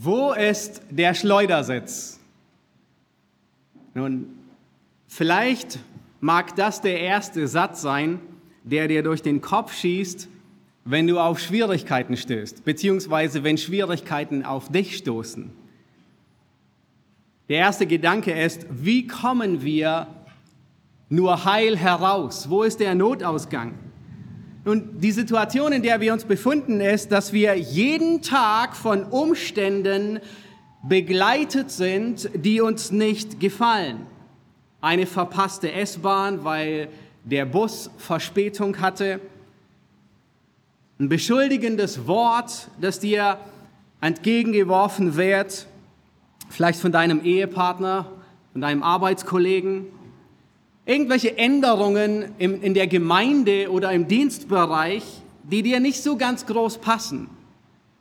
Wo ist der Schleudersitz? Nun, vielleicht mag das der erste Satz sein, der dir durch den Kopf schießt, wenn du auf Schwierigkeiten stößt, beziehungsweise wenn Schwierigkeiten auf dich stoßen. Der erste Gedanke ist, wie kommen wir nur heil heraus? Wo ist der Notausgang? Nun, die Situation, in der wir uns befinden, ist, dass wir jeden Tag von Umständen begleitet sind, die uns nicht gefallen. Eine verpasste S-Bahn, weil der Bus Verspätung hatte. Ein beschuldigendes Wort, das dir entgegengeworfen wird, vielleicht von deinem Ehepartner, von deinem Arbeitskollegen irgendwelche Änderungen im, in der Gemeinde oder im Dienstbereich, die dir nicht so ganz groß passen.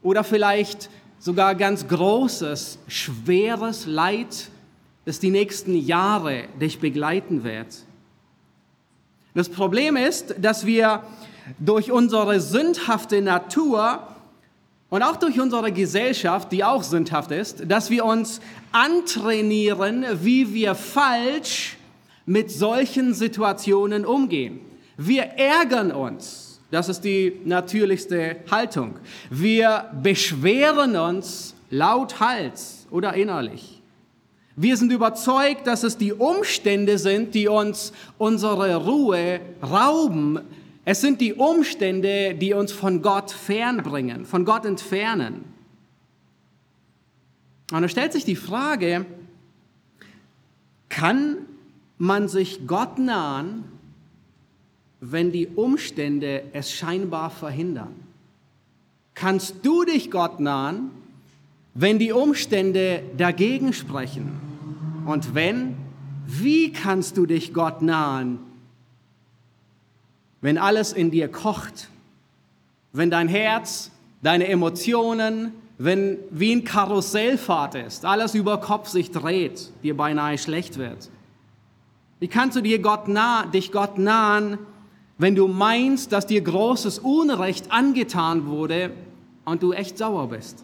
Oder vielleicht sogar ganz großes, schweres Leid, das die nächsten Jahre dich begleiten wird. Das Problem ist, dass wir durch unsere sündhafte Natur und auch durch unsere Gesellschaft, die auch sündhaft ist, dass wir uns antrainieren, wie wir falsch mit solchen Situationen umgehen. Wir ärgern uns. Das ist die natürlichste Haltung. Wir beschweren uns lauthals oder innerlich. Wir sind überzeugt, dass es die Umstände sind, die uns unsere Ruhe rauben. Es sind die Umstände, die uns von Gott fernbringen, von Gott entfernen. Und da stellt sich die Frage, kann man sich Gott nahen, wenn die Umstände es scheinbar verhindern? Kannst du dich Gott nahen, wenn die Umstände dagegen sprechen? Und wenn, wie kannst du dich Gott nahen, wenn alles in dir kocht, wenn dein Herz, deine Emotionen, wenn wie ein Karussellfahrt ist, alles über Kopf sich dreht, dir beinahe schlecht wird? Wie kannst du dir Gott nah, dich Gott nahen, wenn du meinst, dass dir großes Unrecht angetan wurde und du echt sauer bist?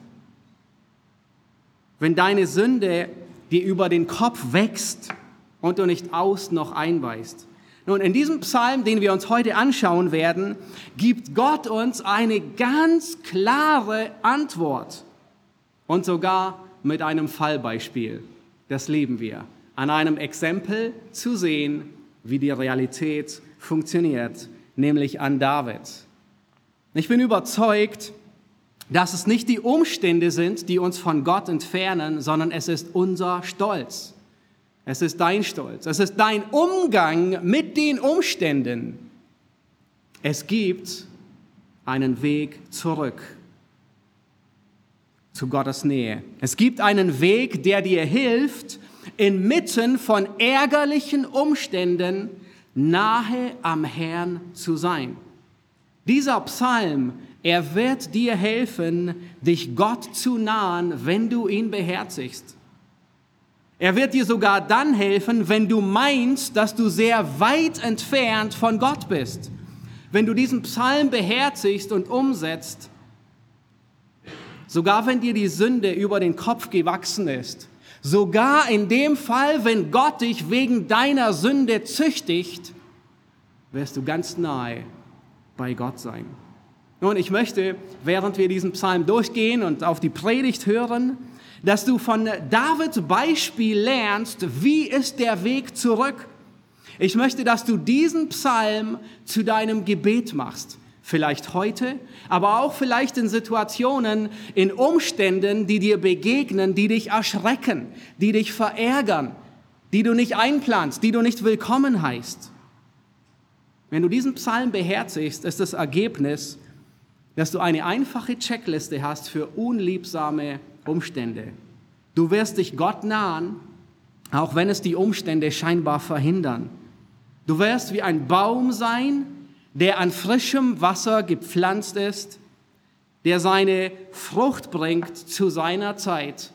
Wenn deine Sünde dir über den Kopf wächst und du nicht aus noch einweist. Nun, in diesem Psalm, den wir uns heute anschauen werden, gibt Gott uns eine ganz klare Antwort und sogar mit einem Fallbeispiel. Das leben wir an einem Exempel zu sehen, wie die Realität funktioniert, nämlich an David. Ich bin überzeugt, dass es nicht die Umstände sind, die uns von Gott entfernen, sondern es ist unser Stolz. Es ist dein Stolz. Es ist dein Umgang mit den Umständen. Es gibt einen Weg zurück zu Gottes Nähe. Es gibt einen Weg, der dir hilft, inmitten von ärgerlichen Umständen nahe am Herrn zu sein. Dieser Psalm, er wird dir helfen, dich Gott zu nahen, wenn du ihn beherzigst. Er wird dir sogar dann helfen, wenn du meinst, dass du sehr weit entfernt von Gott bist. Wenn du diesen Psalm beherzigst und umsetzt, sogar wenn dir die Sünde über den Kopf gewachsen ist, Sogar in dem Fall, wenn Gott dich wegen deiner Sünde züchtigt, wirst du ganz nahe bei Gott sein. Nun, ich möchte, während wir diesen Psalm durchgehen und auf die Predigt hören, dass du von Davids Beispiel lernst, wie ist der Weg zurück. Ich möchte, dass du diesen Psalm zu deinem Gebet machst. Vielleicht heute, aber auch vielleicht in Situationen, in Umständen, die dir begegnen, die dich erschrecken, die dich verärgern, die du nicht einplanst, die du nicht willkommen heißt. Wenn du diesen Psalm beherzigst, ist das Ergebnis, dass du eine einfache Checkliste hast für unliebsame Umstände. Du wirst dich Gott nahen, auch wenn es die Umstände scheinbar verhindern. Du wirst wie ein Baum sein, der an frischem Wasser gepflanzt ist, der seine Frucht bringt zu seiner Zeit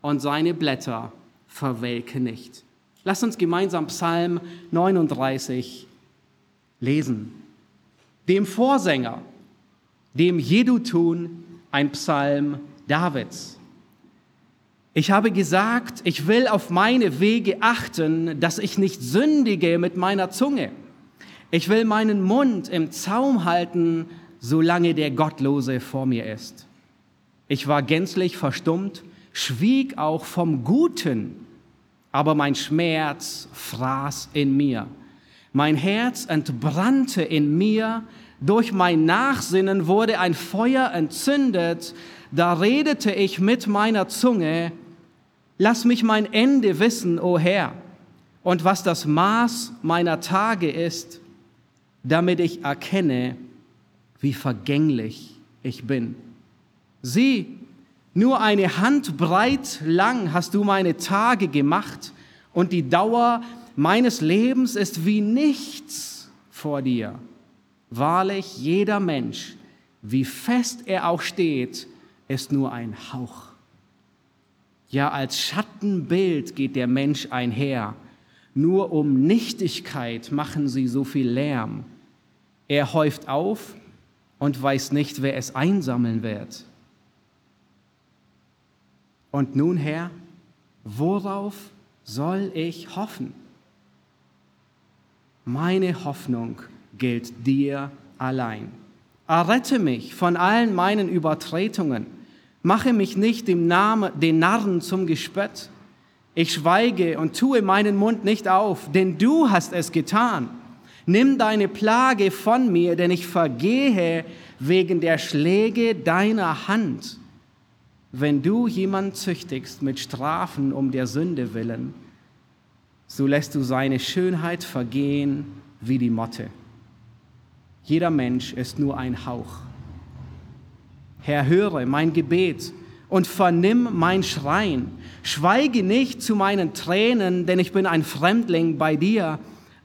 und seine Blätter verwelken nicht. Lass uns gemeinsam Psalm 39 lesen. Dem Vorsänger, dem Jedutun, ein Psalm Davids. Ich habe gesagt, ich will auf meine Wege achten, dass ich nicht sündige mit meiner Zunge. Ich will meinen Mund im Zaum halten, solange der Gottlose vor mir ist. Ich war gänzlich verstummt, schwieg auch vom Guten, aber mein Schmerz fraß in mir. Mein Herz entbrannte in mir, durch mein Nachsinnen wurde ein Feuer entzündet, da redete ich mit meiner Zunge, lass mich mein Ende wissen, o Herr, und was das Maß meiner Tage ist, damit ich erkenne, wie vergänglich ich bin. Sieh, nur eine Handbreit lang hast du meine Tage gemacht und die Dauer meines Lebens ist wie nichts vor dir. Wahrlich, jeder Mensch, wie fest er auch steht, ist nur ein Hauch. Ja, als Schattenbild geht der Mensch einher. Nur um Nichtigkeit machen sie so viel Lärm. Er häuft auf und weiß nicht, wer es einsammeln wird. Und nun, Herr, worauf soll ich hoffen? Meine Hoffnung gilt dir allein. Errette mich von allen meinen Übertretungen. Mache mich nicht dem Namen, den Narren zum Gespött. Ich schweige und tue meinen Mund nicht auf, denn du hast es getan. Nimm deine Plage von mir, denn ich vergehe wegen der Schläge deiner Hand. Wenn du jemand züchtigst mit Strafen um der Sünde willen, so lässt du seine Schönheit vergehen wie die Motte. Jeder Mensch ist nur ein Hauch. Herr, höre mein Gebet und vernimm mein Schreien. Schweige nicht zu meinen Tränen, denn ich bin ein Fremdling bei dir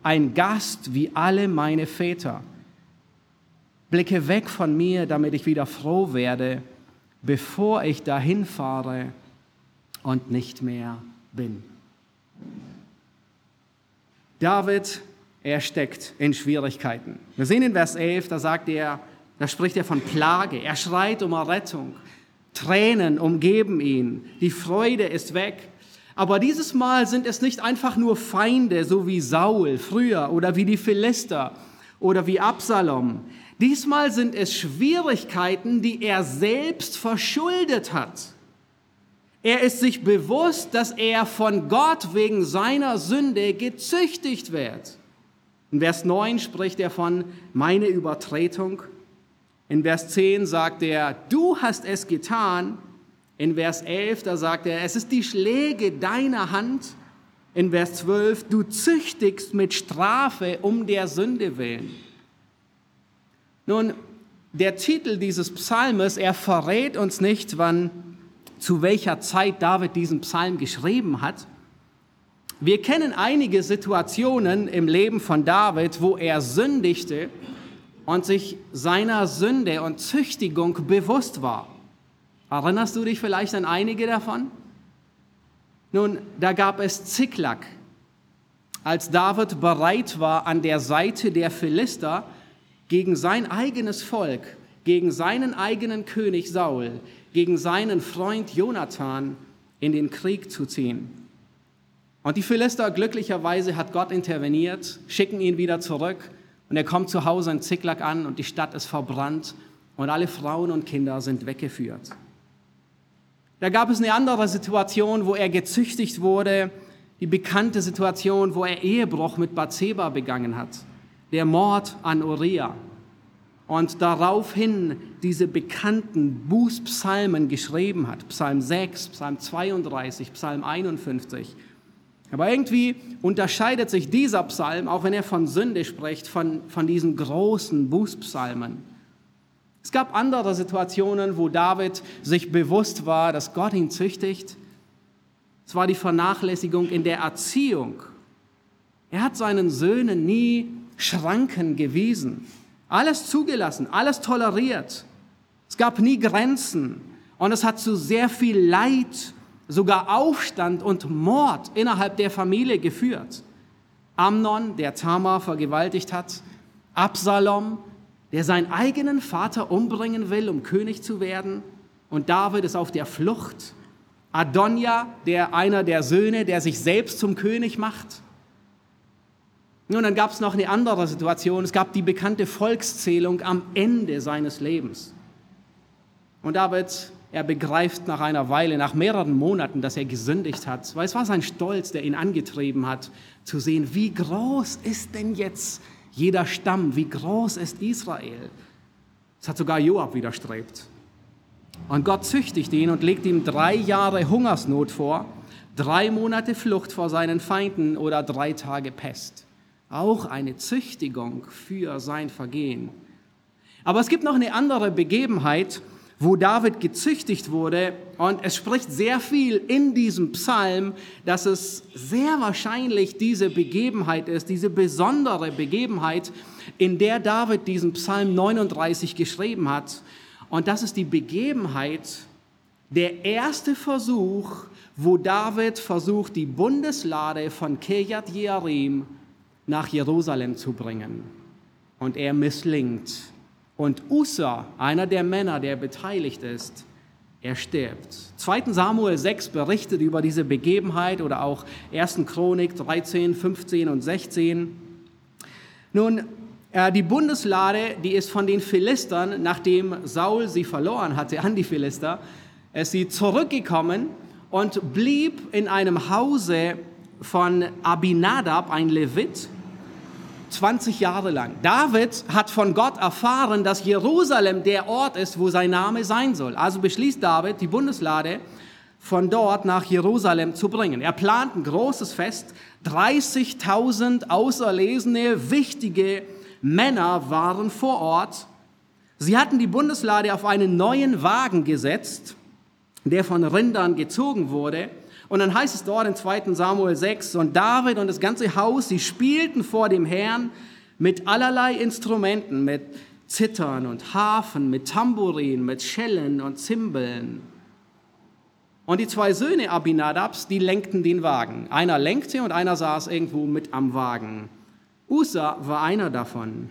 ein Gast wie alle meine Väter. Blicke weg von mir, damit ich wieder froh werde, bevor ich dahin fahre und nicht mehr bin. David, er steckt in Schwierigkeiten. Wir sehen in Vers 11, da sagt er, da spricht er von Plage. Er schreit um Errettung. Tränen umgeben ihn. Die Freude ist weg. Aber dieses Mal sind es nicht einfach nur Feinde, so wie Saul früher oder wie die Philister oder wie Absalom. Diesmal sind es Schwierigkeiten, die er selbst verschuldet hat. Er ist sich bewusst, dass er von Gott wegen seiner Sünde gezüchtigt wird. In Vers 9 spricht er von meine Übertretung. In Vers 10 sagt er, du hast es getan in Vers 11, da sagt er, es ist die Schläge deiner Hand. In Vers 12, du züchtigst mit Strafe um der Sünde willen. Nun, der Titel dieses Psalmes, er verrät uns nicht, wann, zu welcher Zeit David diesen Psalm geschrieben hat. Wir kennen einige Situationen im Leben von David, wo er sündigte und sich seiner Sünde und Züchtigung bewusst war. Erinnerst du dich vielleicht an einige davon? Nun, da gab es Ziklag. Als David bereit war, an der Seite der Philister gegen sein eigenes Volk, gegen seinen eigenen König Saul, gegen seinen Freund Jonathan in den Krieg zu ziehen. Und die Philister, glücklicherweise hat Gott interveniert, schicken ihn wieder zurück und er kommt zu Hause in Ziklag an und die Stadt ist verbrannt und alle Frauen und Kinder sind weggeführt. Da gab es eine andere Situation, wo er gezüchtigt wurde, die bekannte Situation, wo er Ehebruch mit Bathseba begangen hat, der Mord an Uriah. Und daraufhin diese bekannten Bußpsalmen geschrieben hat, Psalm 6, Psalm 32, Psalm 51. Aber irgendwie unterscheidet sich dieser Psalm, auch wenn er von Sünde spricht, von, von diesen großen Bußpsalmen. Es gab andere Situationen, wo David sich bewusst war, dass Gott ihn züchtigt. Es war die Vernachlässigung in der Erziehung. Er hat seinen Söhnen nie Schranken gewiesen. Alles zugelassen, alles toleriert. Es gab nie Grenzen. Und es hat zu sehr viel Leid, sogar Aufstand und Mord innerhalb der Familie geführt. Amnon, der Tamar vergewaltigt hat, Absalom, der seinen eigenen Vater umbringen will, um König zu werden. Und David ist auf der Flucht. Adonja, der einer der Söhne, der sich selbst zum König macht. Nun, dann gab es noch eine andere Situation. Es gab die bekannte Volkszählung am Ende seines Lebens. Und David, er begreift nach einer Weile, nach mehreren Monaten, dass er gesündigt hat. Weil es war sein Stolz, der ihn angetrieben hat, zu sehen, wie groß ist denn jetzt jeder Stamm, wie groß ist Israel. Das hat sogar Joab widerstrebt. Und Gott züchtigt ihn und legt ihm drei Jahre Hungersnot vor, drei Monate Flucht vor seinen Feinden oder drei Tage Pest. Auch eine Züchtigung für sein Vergehen. Aber es gibt noch eine andere Begebenheit, wo David gezüchtigt wurde. Und es spricht sehr viel in diesem Psalm, dass es sehr wahrscheinlich diese Begebenheit ist, diese besondere Begebenheit, in der David diesen Psalm 39 geschrieben hat. Und das ist die Begebenheit, der erste Versuch, wo David versucht, die Bundeslade von Kirjat Jearim nach Jerusalem zu bringen. Und er misslingt. Und Usa, einer der Männer, der beteiligt ist, er stirbt. 2. Samuel 6 berichtet über diese Begebenheit oder auch 1. Chronik 13, 15 und 16. Nun, äh, die Bundeslade, die ist von den Philistern, nachdem Saul sie verloren hatte an die Philister, ist sie zurückgekommen und blieb in einem Hause von Abinadab, ein Levit, 20 Jahre lang. David hat von Gott erfahren, dass Jerusalem der Ort ist, wo sein Name sein soll. Also beschließt David, die Bundeslade von dort nach Jerusalem zu bringen. Er plant ein großes Fest. 30.000 auserlesene, wichtige Männer waren vor Ort. Sie hatten die Bundeslade auf einen neuen Wagen gesetzt, der von Rindern gezogen wurde. Und dann heißt es dort in 2 Samuel 6, und David und das ganze Haus, sie spielten vor dem Herrn mit allerlei Instrumenten, mit Zittern und Hafen, mit Tambourin, mit Schellen und Zimbeln. Und die zwei Söhne Abinadabs, die lenkten den Wagen. Einer lenkte und einer saß irgendwo mit am Wagen. Usa war einer davon.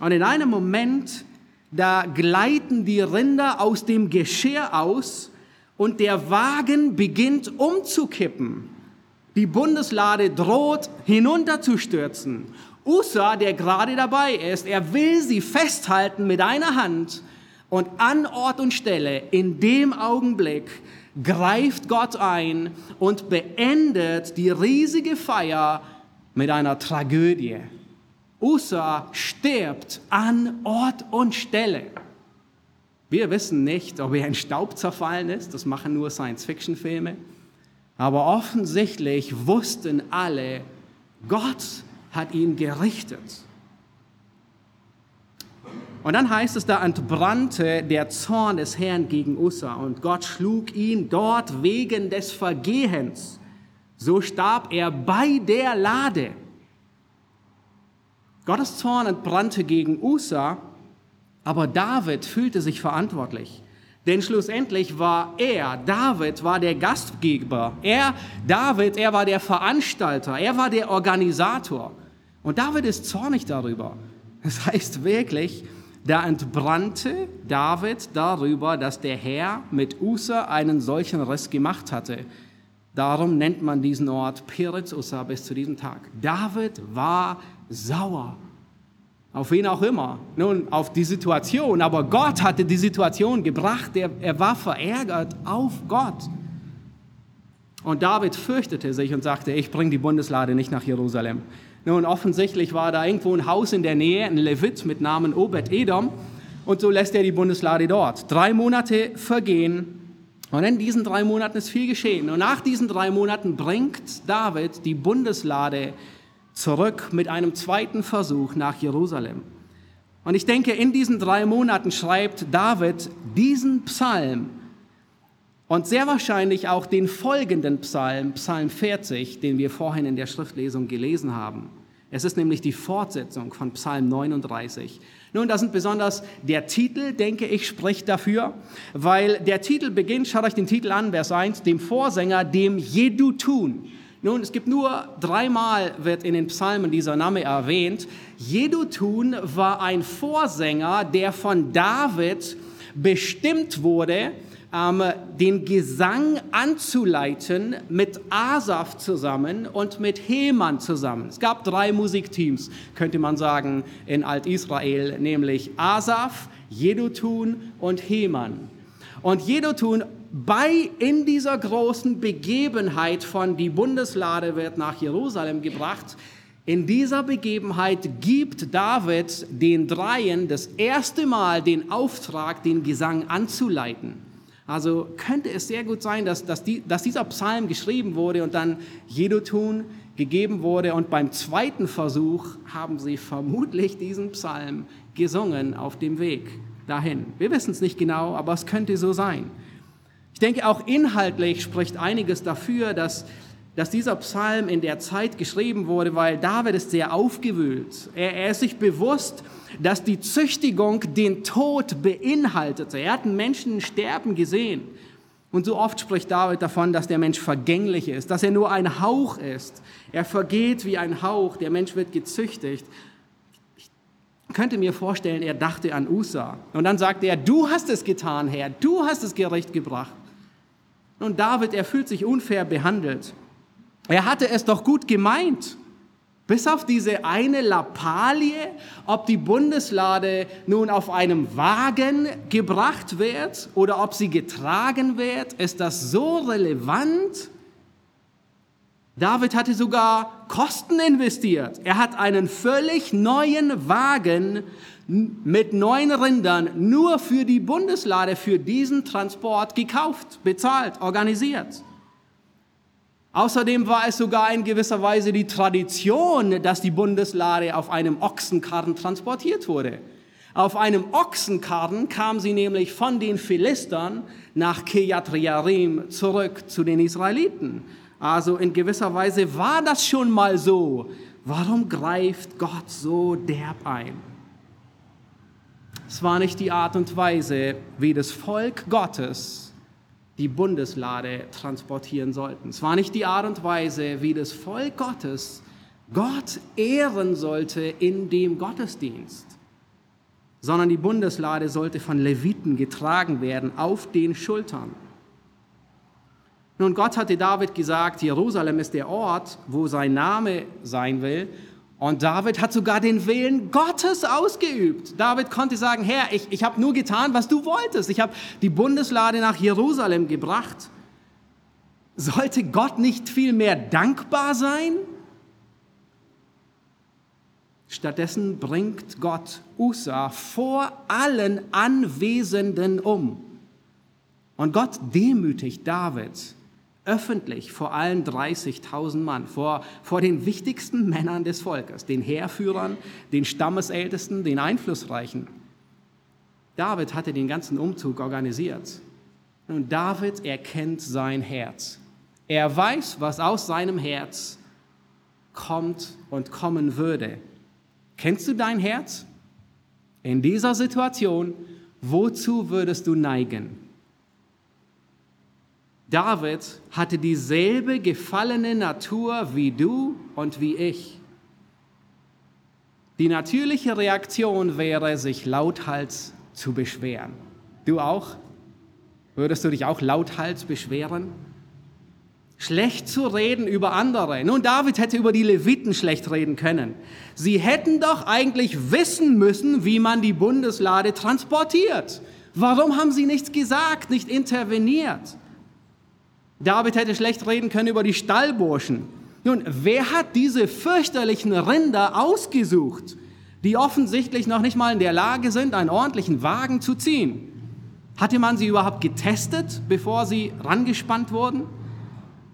Und in einem Moment, da gleiten die Rinder aus dem Geschirr aus und der Wagen beginnt umzukippen. Die Bundeslade droht hinunterzustürzen. Usa, der gerade dabei ist, er will sie festhalten mit einer Hand und an Ort und Stelle in dem Augenblick greift Gott ein und beendet die riesige Feier mit einer Tragödie. Usa stirbt an Ort und Stelle. Wir wissen nicht, ob er in Staub zerfallen ist, das machen nur Science-Fiction-Filme. Aber offensichtlich wussten alle, Gott hat ihn gerichtet. Und dann heißt es, da entbrannte der Zorn des Herrn gegen Ussa und Gott schlug ihn dort wegen des Vergehens. So starb er bei der Lade. Gottes Zorn entbrannte gegen Ussa aber David fühlte sich verantwortlich. Denn schlussendlich war er, David, war der Gastgeber. Er, David, er war der Veranstalter. Er war der Organisator. Und David ist zornig darüber. Das heißt wirklich, da entbrannte David darüber, dass der Herr mit Usa einen solchen Riss gemacht hatte. Darum nennt man diesen Ort Peretz Usa bis zu diesem Tag. David war sauer auf wen auch immer, nun auf die Situation, aber Gott hatte die Situation gebracht, er, er war verärgert auf Gott. Und David fürchtete sich und sagte, ich bringe die Bundeslade nicht nach Jerusalem. Nun, offensichtlich war da irgendwo ein Haus in der Nähe, ein Levit mit Namen Obed-Edom, und so lässt er die Bundeslade dort. Drei Monate vergehen, und in diesen drei Monaten ist viel geschehen. Und nach diesen drei Monaten bringt David die Bundeslade zurück mit einem zweiten Versuch nach Jerusalem. Und ich denke, in diesen drei Monaten schreibt David diesen Psalm und sehr wahrscheinlich auch den folgenden Psalm, Psalm 40, den wir vorhin in der Schriftlesung gelesen haben. Es ist nämlich die Fortsetzung von Psalm 39. Nun, da sind besonders der Titel, denke ich, spricht dafür, weil der Titel beginnt, schaut euch den Titel an, Vers 1, dem Vorsänger, dem Jedutun. Nun, es gibt nur dreimal wird in den Psalmen dieser Name erwähnt. Jedutun war ein Vorsänger, der von David bestimmt wurde, ähm, den Gesang anzuleiten mit Asaf zusammen und mit Heman zusammen. Es gab drei Musikteams, könnte man sagen, in Alt-Israel, nämlich Asaf, Jedutun und Heman. Und Jedutun bei in dieser großen Begebenheit von die Bundeslade wird nach Jerusalem gebracht, in dieser Begebenheit gibt David den Dreien das erste Mal den Auftrag, den Gesang anzuleiten. Also könnte es sehr gut sein, dass, dass, die, dass dieser Psalm geschrieben wurde und dann Jedutun gegeben wurde. Und beim zweiten Versuch haben sie vermutlich diesen Psalm gesungen auf dem Weg dahin. Wir wissen es nicht genau, aber es könnte so sein. Ich denke, auch inhaltlich spricht einiges dafür, dass, dass dieser Psalm in der Zeit geschrieben wurde, weil David ist sehr aufgewühlt. Er, er ist sich bewusst, dass die Züchtigung den Tod beinhaltete. Er hat einen Menschen sterben gesehen. Und so oft spricht David davon, dass der Mensch vergänglich ist, dass er nur ein Hauch ist. Er vergeht wie ein Hauch, der Mensch wird gezüchtigt. Ich könnte mir vorstellen, er dachte an Usa. Und dann sagte er, du hast es getan, Herr, du hast das Gericht gebracht. Und David, er fühlt sich unfair behandelt. Er hatte es doch gut gemeint. Bis auf diese eine Lappalie, ob die Bundeslade nun auf einem Wagen gebracht wird oder ob sie getragen wird, ist das so relevant? David hatte sogar Kosten investiert. Er hat einen völlig neuen Wagen mit neun Rindern nur für die Bundeslade, für diesen Transport gekauft, bezahlt, organisiert. Außerdem war es sogar in gewisser Weise die Tradition, dass die Bundeslade auf einem Ochsenkarren transportiert wurde. Auf einem Ochsenkarren kam sie nämlich von den Philistern nach Jearim zurück zu den Israeliten. Also in gewisser Weise war das schon mal so. Warum greift Gott so derb ein? Es war nicht die Art und Weise, wie das Volk Gottes die Bundeslade transportieren sollten. Es war nicht die Art und Weise, wie das Volk Gottes Gott ehren sollte in dem Gottesdienst, sondern die Bundeslade sollte von Leviten getragen werden auf den Schultern. Nun, Gott hatte David gesagt, Jerusalem ist der Ort, wo sein Name sein will. Und David hat sogar den Willen Gottes ausgeübt. David konnte sagen, Herr, ich, ich habe nur getan, was du wolltest. Ich habe die Bundeslade nach Jerusalem gebracht. Sollte Gott nicht viel mehr dankbar sein? Stattdessen bringt Gott Usa vor allen Anwesenden um. Und Gott demütigt David öffentlich vor allen 30.000 Mann, vor, vor den wichtigsten Männern des Volkes, den Heerführern, den Stammesältesten, den Einflussreichen. David hatte den ganzen Umzug organisiert. Und David erkennt sein Herz. Er weiß, was aus seinem Herz kommt und kommen würde. Kennst du dein Herz? In dieser Situation, wozu würdest du neigen? David hatte dieselbe gefallene Natur wie du und wie ich. Die natürliche Reaktion wäre, sich lauthals zu beschweren. Du auch? Würdest du dich auch lauthals beschweren? Schlecht zu reden über andere. Nun, David hätte über die Leviten schlecht reden können. Sie hätten doch eigentlich wissen müssen, wie man die Bundeslade transportiert. Warum haben sie nichts gesagt, nicht interveniert? David hätte schlecht reden können über die Stallburschen. Nun, wer hat diese fürchterlichen Rinder ausgesucht, die offensichtlich noch nicht mal in der Lage sind, einen ordentlichen Wagen zu ziehen? Hatte man sie überhaupt getestet, bevor sie rangespannt wurden?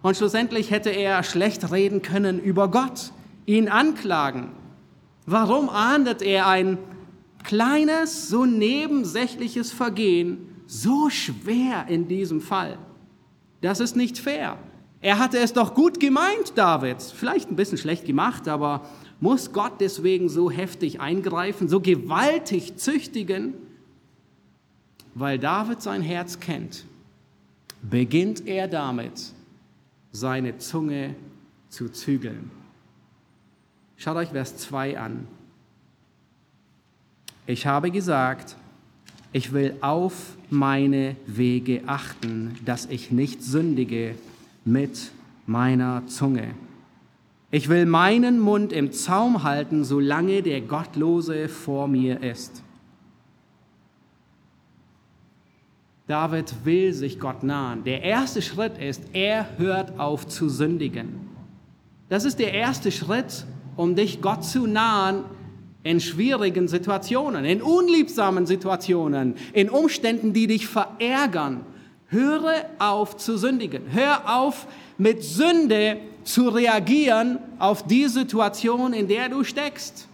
Und schlussendlich hätte er schlecht reden können über Gott, ihn anklagen. Warum ahndet er ein kleines, so nebensächliches Vergehen so schwer in diesem Fall? Das ist nicht fair. Er hatte es doch gut gemeint, David. Vielleicht ein bisschen schlecht gemacht, aber muss Gott deswegen so heftig eingreifen, so gewaltig züchtigen? Weil David sein Herz kennt, beginnt er damit, seine Zunge zu zügeln. Schaut euch Vers 2 an. Ich habe gesagt, Ich will auf meine Wege achten, dass ich nicht sündige mit meiner Zunge. Ich will meinen Mund im Zaum halten, solange der Gottlose vor mir ist. David will sich Gott nahen. Der erste Schritt ist, er hört auf zu sündigen. Das ist der erste Schritt, um dich Gott zu nahen in schwierigen Situationen, in unliebsamen Situationen, in Umständen, die dich verärgern. Höre auf zu sündigen. Hör auf mit Sünde zu reagieren auf die Situation, in der du steckst.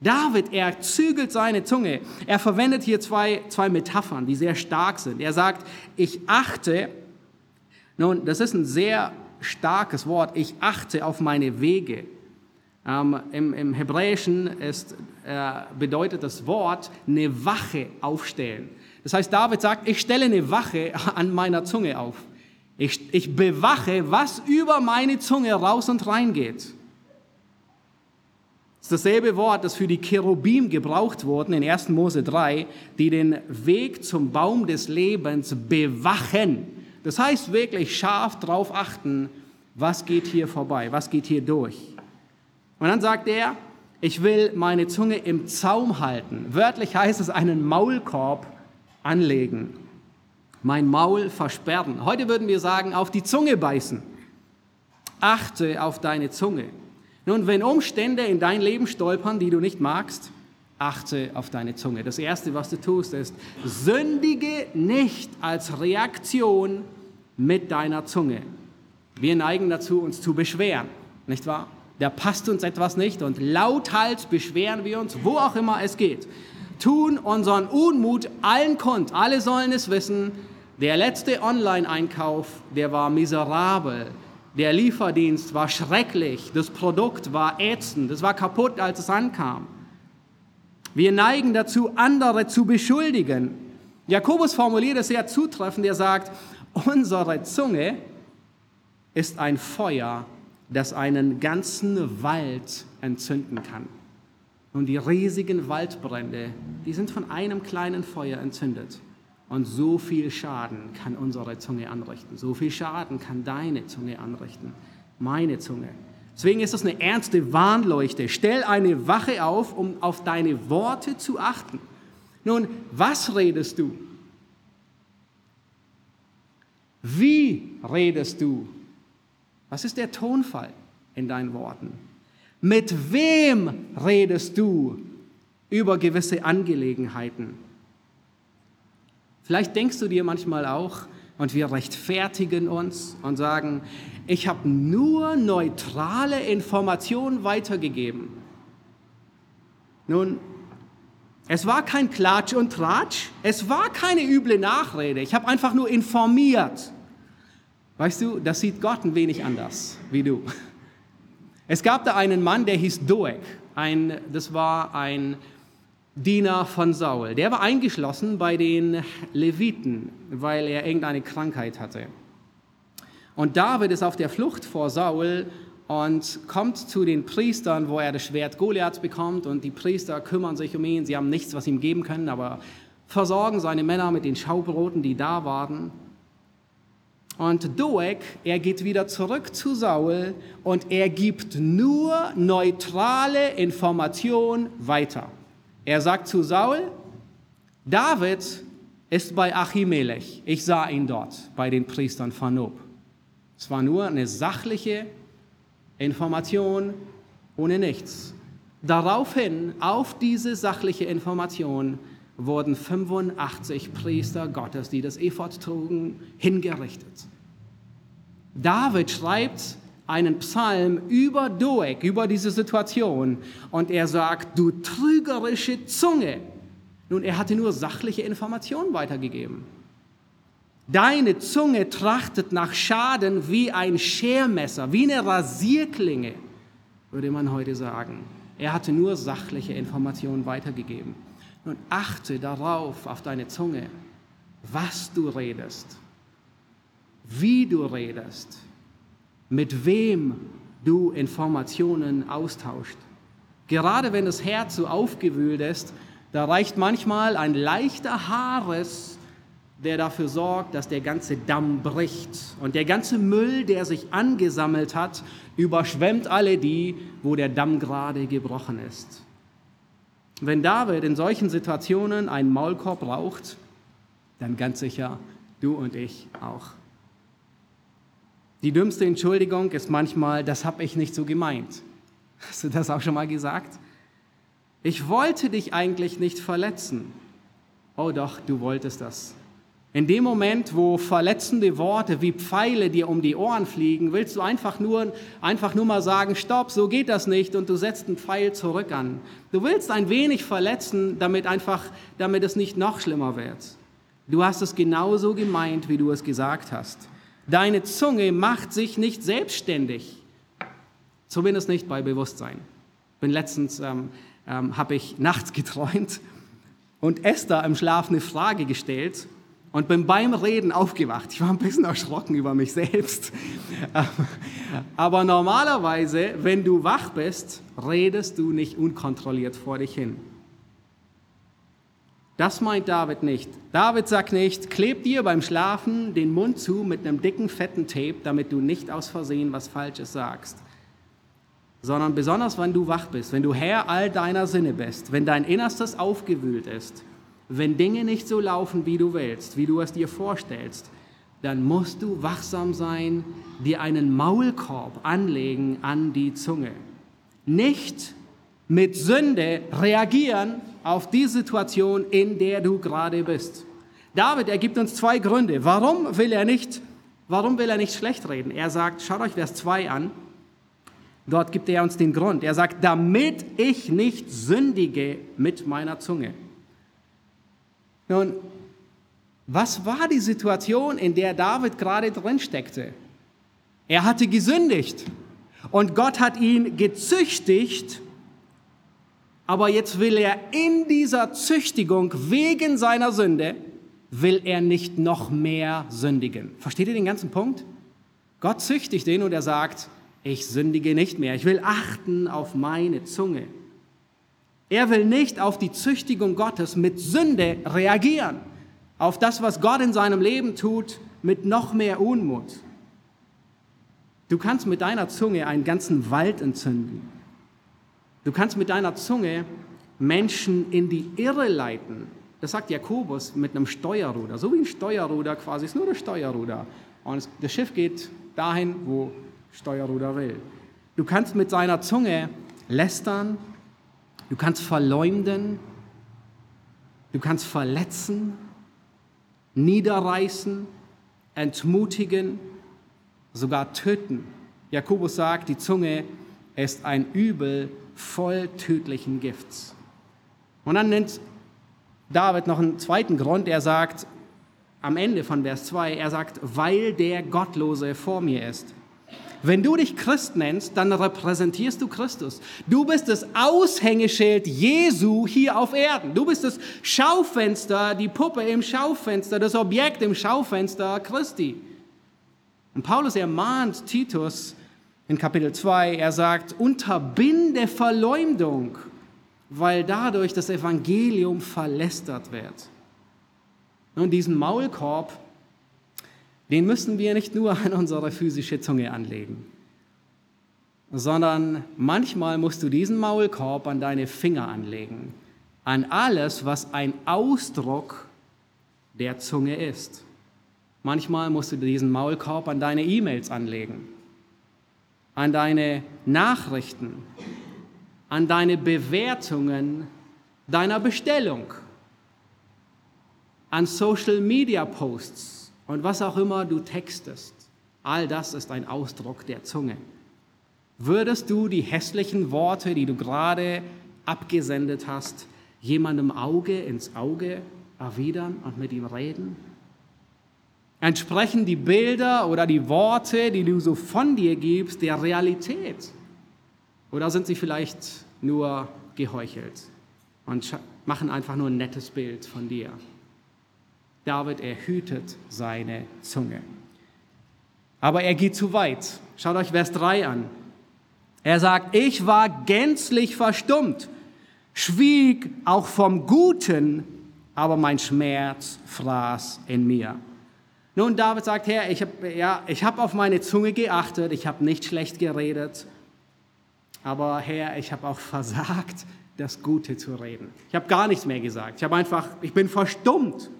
David, er zügelt seine Zunge. Er verwendet hier zwei, zwei Metaphern, die sehr stark sind. Er sagt, ich achte, nun, das ist ein sehr starkes Wort, ich achte auf meine Wege. Ähm, im, Im Hebräischen ist, äh, bedeutet das Wort eine Wache aufstellen. Das heißt, David sagt, ich stelle eine Wache an meiner Zunge auf. Ich, ich bewache, was über meine Zunge raus und rein geht. Das ist dasselbe Wort, das für die Cherubim gebraucht wurde in 1. Mose 3, die den Weg zum Baum des Lebens bewachen. Das heißt wirklich scharf drauf achten, was geht hier vorbei, was geht hier durch. Und dann sagt er, ich will meine Zunge im Zaum halten. Wörtlich heißt es einen Maulkorb anlegen. Mein Maul versperren. Heute würden wir sagen, auf die Zunge beißen. Achte auf deine Zunge. Nun, wenn Umstände in dein Leben stolpern, die du nicht magst, achte auf deine Zunge. Das Erste, was du tust, ist, sündige nicht als Reaktion mit deiner Zunge. Wir neigen dazu, uns zu beschweren, nicht wahr? Da passt uns etwas nicht und lauthals beschweren wir uns, wo auch immer es geht. Tun unseren Unmut allen kund. Alle sollen es wissen. Der letzte Online-Einkauf, der war miserabel. Der Lieferdienst war schrecklich, das Produkt war ätzend, es war kaputt, als es ankam. Wir neigen dazu, andere zu beschuldigen. Jakobus formuliert es sehr zutreffend, er sagt, unsere Zunge ist ein Feuer, das einen ganzen Wald entzünden kann. Und die riesigen Waldbrände, die sind von einem kleinen Feuer entzündet. Und so viel Schaden kann unsere Zunge anrichten. So viel Schaden kann deine Zunge anrichten. Meine Zunge. Deswegen ist das eine ernste Warnleuchte. Stell eine Wache auf, um auf deine Worte zu achten. Nun, was redest du? Wie redest du? Was ist der Tonfall in deinen Worten? Mit wem redest du über gewisse Angelegenheiten? Vielleicht denkst du dir manchmal auch, und wir rechtfertigen uns und sagen, ich habe nur neutrale Informationen weitergegeben. Nun, es war kein Klatsch und Tratsch, es war keine üble Nachrede, ich habe einfach nur informiert. Weißt du, das sieht Gott ein wenig anders wie du. Es gab da einen Mann, der hieß Doeg. Ein, das war ein Diener von Saul. Der war eingeschlossen bei den Leviten, weil er irgendeine Krankheit hatte. Und David ist auf der Flucht vor Saul und kommt zu den Priestern, wo er das Schwert Goliaths bekommt. Und die Priester kümmern sich um ihn. Sie haben nichts, was ihm geben können, aber versorgen seine Männer mit den Schaubroten, die da waren. Und Doeg, er geht wieder zurück zu Saul und er gibt nur neutrale Information weiter. Er sagt zu Saul, David ist bei Achimelech. Ich sah ihn dort bei den Priestern von Nob. Es war nur eine sachliche Information ohne nichts. Daraufhin, auf diese sachliche Information, wurden 85 Priester Gottes, die das Ephod trugen, hingerichtet. David schreibt einen Psalm über Doeg, über diese Situation. Und er sagt, du trügerische Zunge. Nun, er hatte nur sachliche Informationen weitergegeben. Deine Zunge trachtet nach Schaden wie ein Schermesser, wie eine Rasierklinge, würde man heute sagen. Er hatte nur sachliche Informationen weitergegeben. Nun achte darauf, auf deine Zunge, was du redest, wie du redest mit wem du Informationen austauscht. Gerade wenn das Herz so aufgewühlt ist, Da reicht manchmal ein leichter Haares, der dafür sorgt, dass der ganze Damm bricht. Und der ganze Müll, der sich angesammelt hat, überschwemmt alle die, wo der Damm gerade gebrochen ist. Wenn David in solchen Situationen einen Maulkorb braucht, dann ganz sicher du und ich auch. Die dümmste Entschuldigung ist manchmal, das habe ich nicht so gemeint. Hast du das auch schon mal gesagt? Ich wollte dich eigentlich nicht verletzen. Oh doch, du wolltest das. In dem Moment, wo verletzende Worte wie Pfeile dir um die Ohren fliegen, willst du einfach nur, einfach nur mal sagen, stopp, so geht das nicht und du setzt einen Pfeil zurück an. Du willst ein wenig verletzen, damit einfach, damit es nicht noch schlimmer wird. Du hast es genauso gemeint, wie du es gesagt hast. Deine Zunge macht sich nicht selbstständig, zumindest nicht bei Bewusstsein. Bin letztens ähm, ähm, habe ich nachts geträumt und Esther im Schlaf eine Frage gestellt und bin beim Reden aufgewacht. Ich war ein bisschen erschrocken über mich selbst. Aber normalerweise, wenn du wach bist, redest du nicht unkontrolliert vor dich hin. Das meint David nicht. David sagt nicht, kleb dir beim Schlafen den Mund zu mit einem dicken, fetten Tape, damit du nicht aus Versehen was Falsches sagst. Sondern besonders, wenn du wach bist, wenn du Herr all deiner Sinne bist, wenn dein Innerstes aufgewühlt ist, wenn Dinge nicht so laufen, wie du willst, wie du es dir vorstellst, dann musst du wachsam sein, dir einen Maulkorb anlegen an die Zunge. Nicht mit Sünde reagieren auf die Situation, in der du gerade bist. David, er gibt uns zwei Gründe. Warum will er nicht, warum will er nicht schlecht reden? Er sagt, schaut euch Vers 2 an. Dort gibt er uns den Grund. Er sagt, damit ich nicht sündige mit meiner Zunge. Nun, was war die Situation, in der David gerade drin steckte? Er hatte gesündigt und Gott hat ihn gezüchtigt, aber jetzt will er in dieser Züchtigung wegen seiner Sünde, will er nicht noch mehr sündigen. Versteht ihr den ganzen Punkt? Gott züchtigt ihn und er sagt, ich sündige nicht mehr, ich will achten auf meine Zunge. Er will nicht auf die Züchtigung Gottes mit Sünde reagieren, auf das, was Gott in seinem Leben tut, mit noch mehr Unmut. Du kannst mit deiner Zunge einen ganzen Wald entzünden. Du kannst mit deiner Zunge Menschen in die Irre leiten. Das sagt Jakobus mit einem Steuerruder. So wie ein Steuerruder quasi, ist nur das Steuerruder. Und das Schiff geht dahin, wo Steuerruder will. Du kannst mit seiner Zunge lästern, Du kannst verleumden, du kannst verletzen, niederreißen, entmutigen, sogar töten. Jakobus sagt, die Zunge ist ein Übel voll tödlichen Gifts. Und dann nennt David noch einen zweiten Grund. Er sagt am Ende von Vers 2, er sagt, weil der Gottlose vor mir ist. Wenn du dich Christ nennst, dann repräsentierst du Christus. Du bist das Aushängeschild Jesu hier auf Erden. Du bist das Schaufenster, die Puppe im Schaufenster, das Objekt im Schaufenster Christi. Und Paulus ermahnt Titus in Kapitel 2, er sagt, unterbinde Verleumdung, weil dadurch das Evangelium verlästert wird. Nun, diesen Maulkorb, den müssen wir nicht nur an unsere physische Zunge anlegen, sondern manchmal musst du diesen Maulkorb an deine Finger anlegen, an alles, was ein Ausdruck der Zunge ist. Manchmal musst du diesen Maulkorb an deine E-Mails anlegen, an deine Nachrichten, an deine Bewertungen deiner Bestellung, an Social-Media-Posts, und was auch immer du textest, all das ist ein Ausdruck der Zunge. Würdest du die hässlichen Worte, die du gerade abgesendet hast, jemandem Auge ins Auge erwidern und mit ihm reden? Entsprechen die Bilder oder die Worte, die du so von dir gibst, der Realität? Oder sind sie vielleicht nur geheuchelt und machen einfach nur ein nettes Bild von dir? David, er hütet seine Zunge. Aber er geht zu weit. Schaut euch Vers 3 an. Er sagt, ich war gänzlich verstummt. schwieg auch vom Guten, aber mein Schmerz fraß in mir. Nun, David sagt, Herr, ich habe ja, hab auf meine Zunge geachtet, ich habe nicht schlecht geredet, aber Herr, ich habe auch versagt, das Gute zu reden. Ich habe gar nichts mehr gesagt. Ich habe einfach, ich bin verstummt.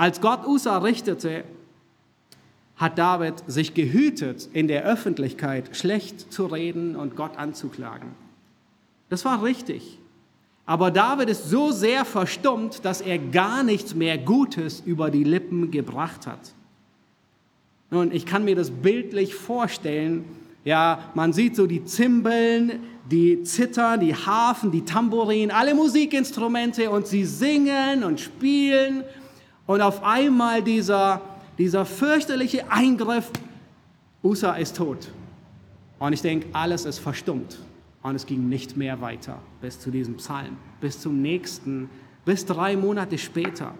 Als Gott Usa richtete, hat David sich gehütet, in der Öffentlichkeit schlecht zu reden und Gott anzuklagen. Das war richtig. Aber David ist so sehr verstummt, dass er gar nichts mehr Gutes über die Lippen gebracht hat. Nun, ich kann mir das bildlich vorstellen. Ja, man sieht so die Zimbeln, die Zither, die Harfen, die Tambourin, alle Musikinstrumente und sie singen und spielen. Und auf einmal dieser, dieser fürchterliche Eingriff, Usa ist tot. Und ich denke, alles ist verstummt. Und es ging nicht mehr weiter bis zu diesem Psalm, bis zum nächsten, bis drei Monate später.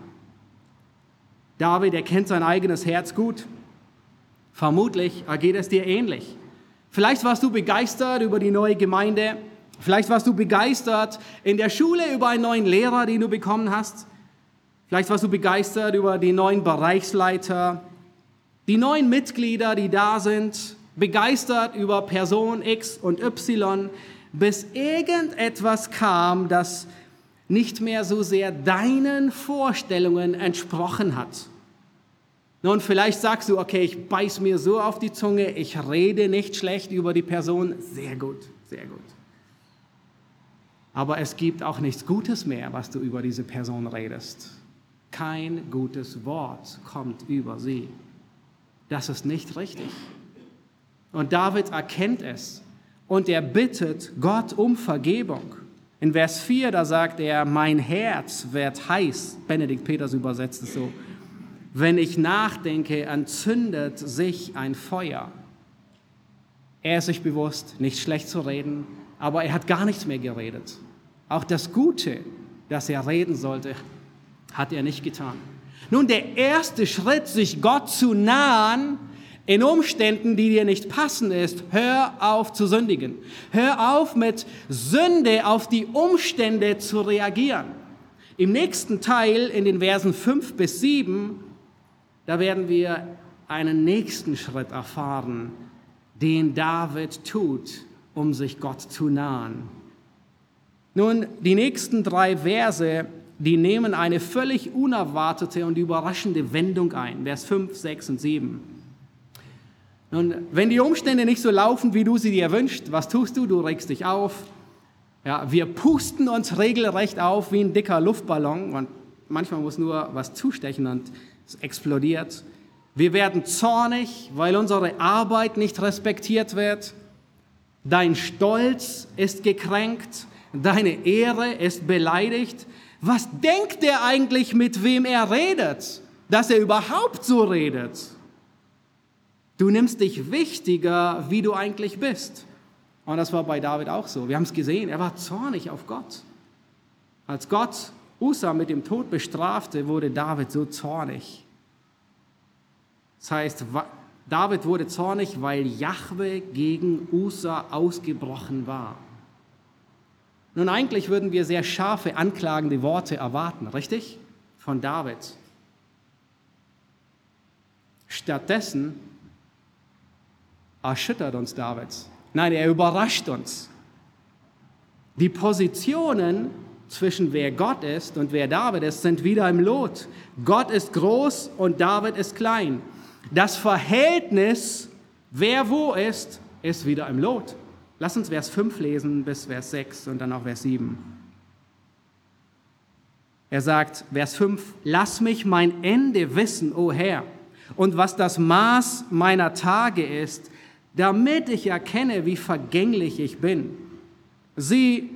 David erkennt sein eigenes Herz gut. Vermutlich geht es dir ähnlich. Vielleicht warst du begeistert über die neue Gemeinde. Vielleicht warst du begeistert in der Schule über einen neuen Lehrer, den du bekommen hast. Vielleicht warst du begeistert über die neuen Bereichsleiter, die neuen Mitglieder, die da sind begeistert über Person X und Y, bis irgendetwas kam, das nicht mehr so sehr deinen Vorstellungen entsprochen hat. Nun, vielleicht sagst du, okay, ich beiß mir so auf die Zunge, ich rede nicht schlecht über die Person. Sehr gut, sehr gut. Aber es gibt auch nichts Gutes mehr, was du über diese Person redest. Kein gutes Wort kommt über sie. Das ist nicht richtig. Und David erkennt es und er bittet Gott um Vergebung. In Vers 4, da sagt er, mein Herz wird heiß. Benedikt Peters übersetzt es so. Wenn ich nachdenke, entzündet sich ein Feuer. Er ist sich bewusst, nicht schlecht zu reden, aber er hat gar nichts mehr geredet. Auch das Gute, das er reden sollte, hat er nicht getan. Nun, der erste Schritt, sich Gott zu nahen, in Umständen, die dir nicht passen ist, hör auf zu sündigen. Hör auf mit Sünde auf die Umstände zu reagieren. Im nächsten Teil, in den Versen 5 bis 7, da werden wir einen nächsten Schritt erfahren, den David tut, um sich Gott zu nahen. Nun, die nächsten drei Verse, die nehmen eine völlig unerwartete und überraschende Wendung ein. Vers 5, 6 und 7. Nun, wenn die Umstände nicht so laufen, wie du sie dir wünschst, was tust du? Du regst dich auf. Ja, wir pusten uns regelrecht auf wie ein dicker Luftballon und manchmal muss nur was zustechen und es explodiert. Wir werden zornig, weil unsere Arbeit nicht respektiert wird. Dein Stolz ist gekränkt, deine Ehre ist beleidigt. Was denkt er eigentlich, mit wem er redet, dass er überhaupt so redet? Du nimmst dich wichtiger, wie du eigentlich bist. Und das war bei David auch so. Wir haben es gesehen, er war zornig auf Gott. Als Gott Usa mit dem Tod bestrafte, wurde David so zornig. Das heißt, David wurde zornig, weil Jahwe gegen Usa ausgebrochen war. Nun, eigentlich würden wir sehr scharfe, anklagende Worte erwarten, richtig? Von David. Stattdessen erschüttert uns David. Nein, er überrascht uns. Die Positionen zwischen wer Gott ist und wer David ist, sind wieder im Lot. Gott ist groß und David ist klein. Das Verhältnis, wer wo ist, ist wieder im Lot. Lass uns Vers 5 lesen bis Vers 6 und dann auch Vers 7. Er sagt, Vers 5, lass mich mein Ende wissen, o Herr, und was das Maß meiner Tage ist, damit ich erkenne, wie vergänglich ich bin. Sieh,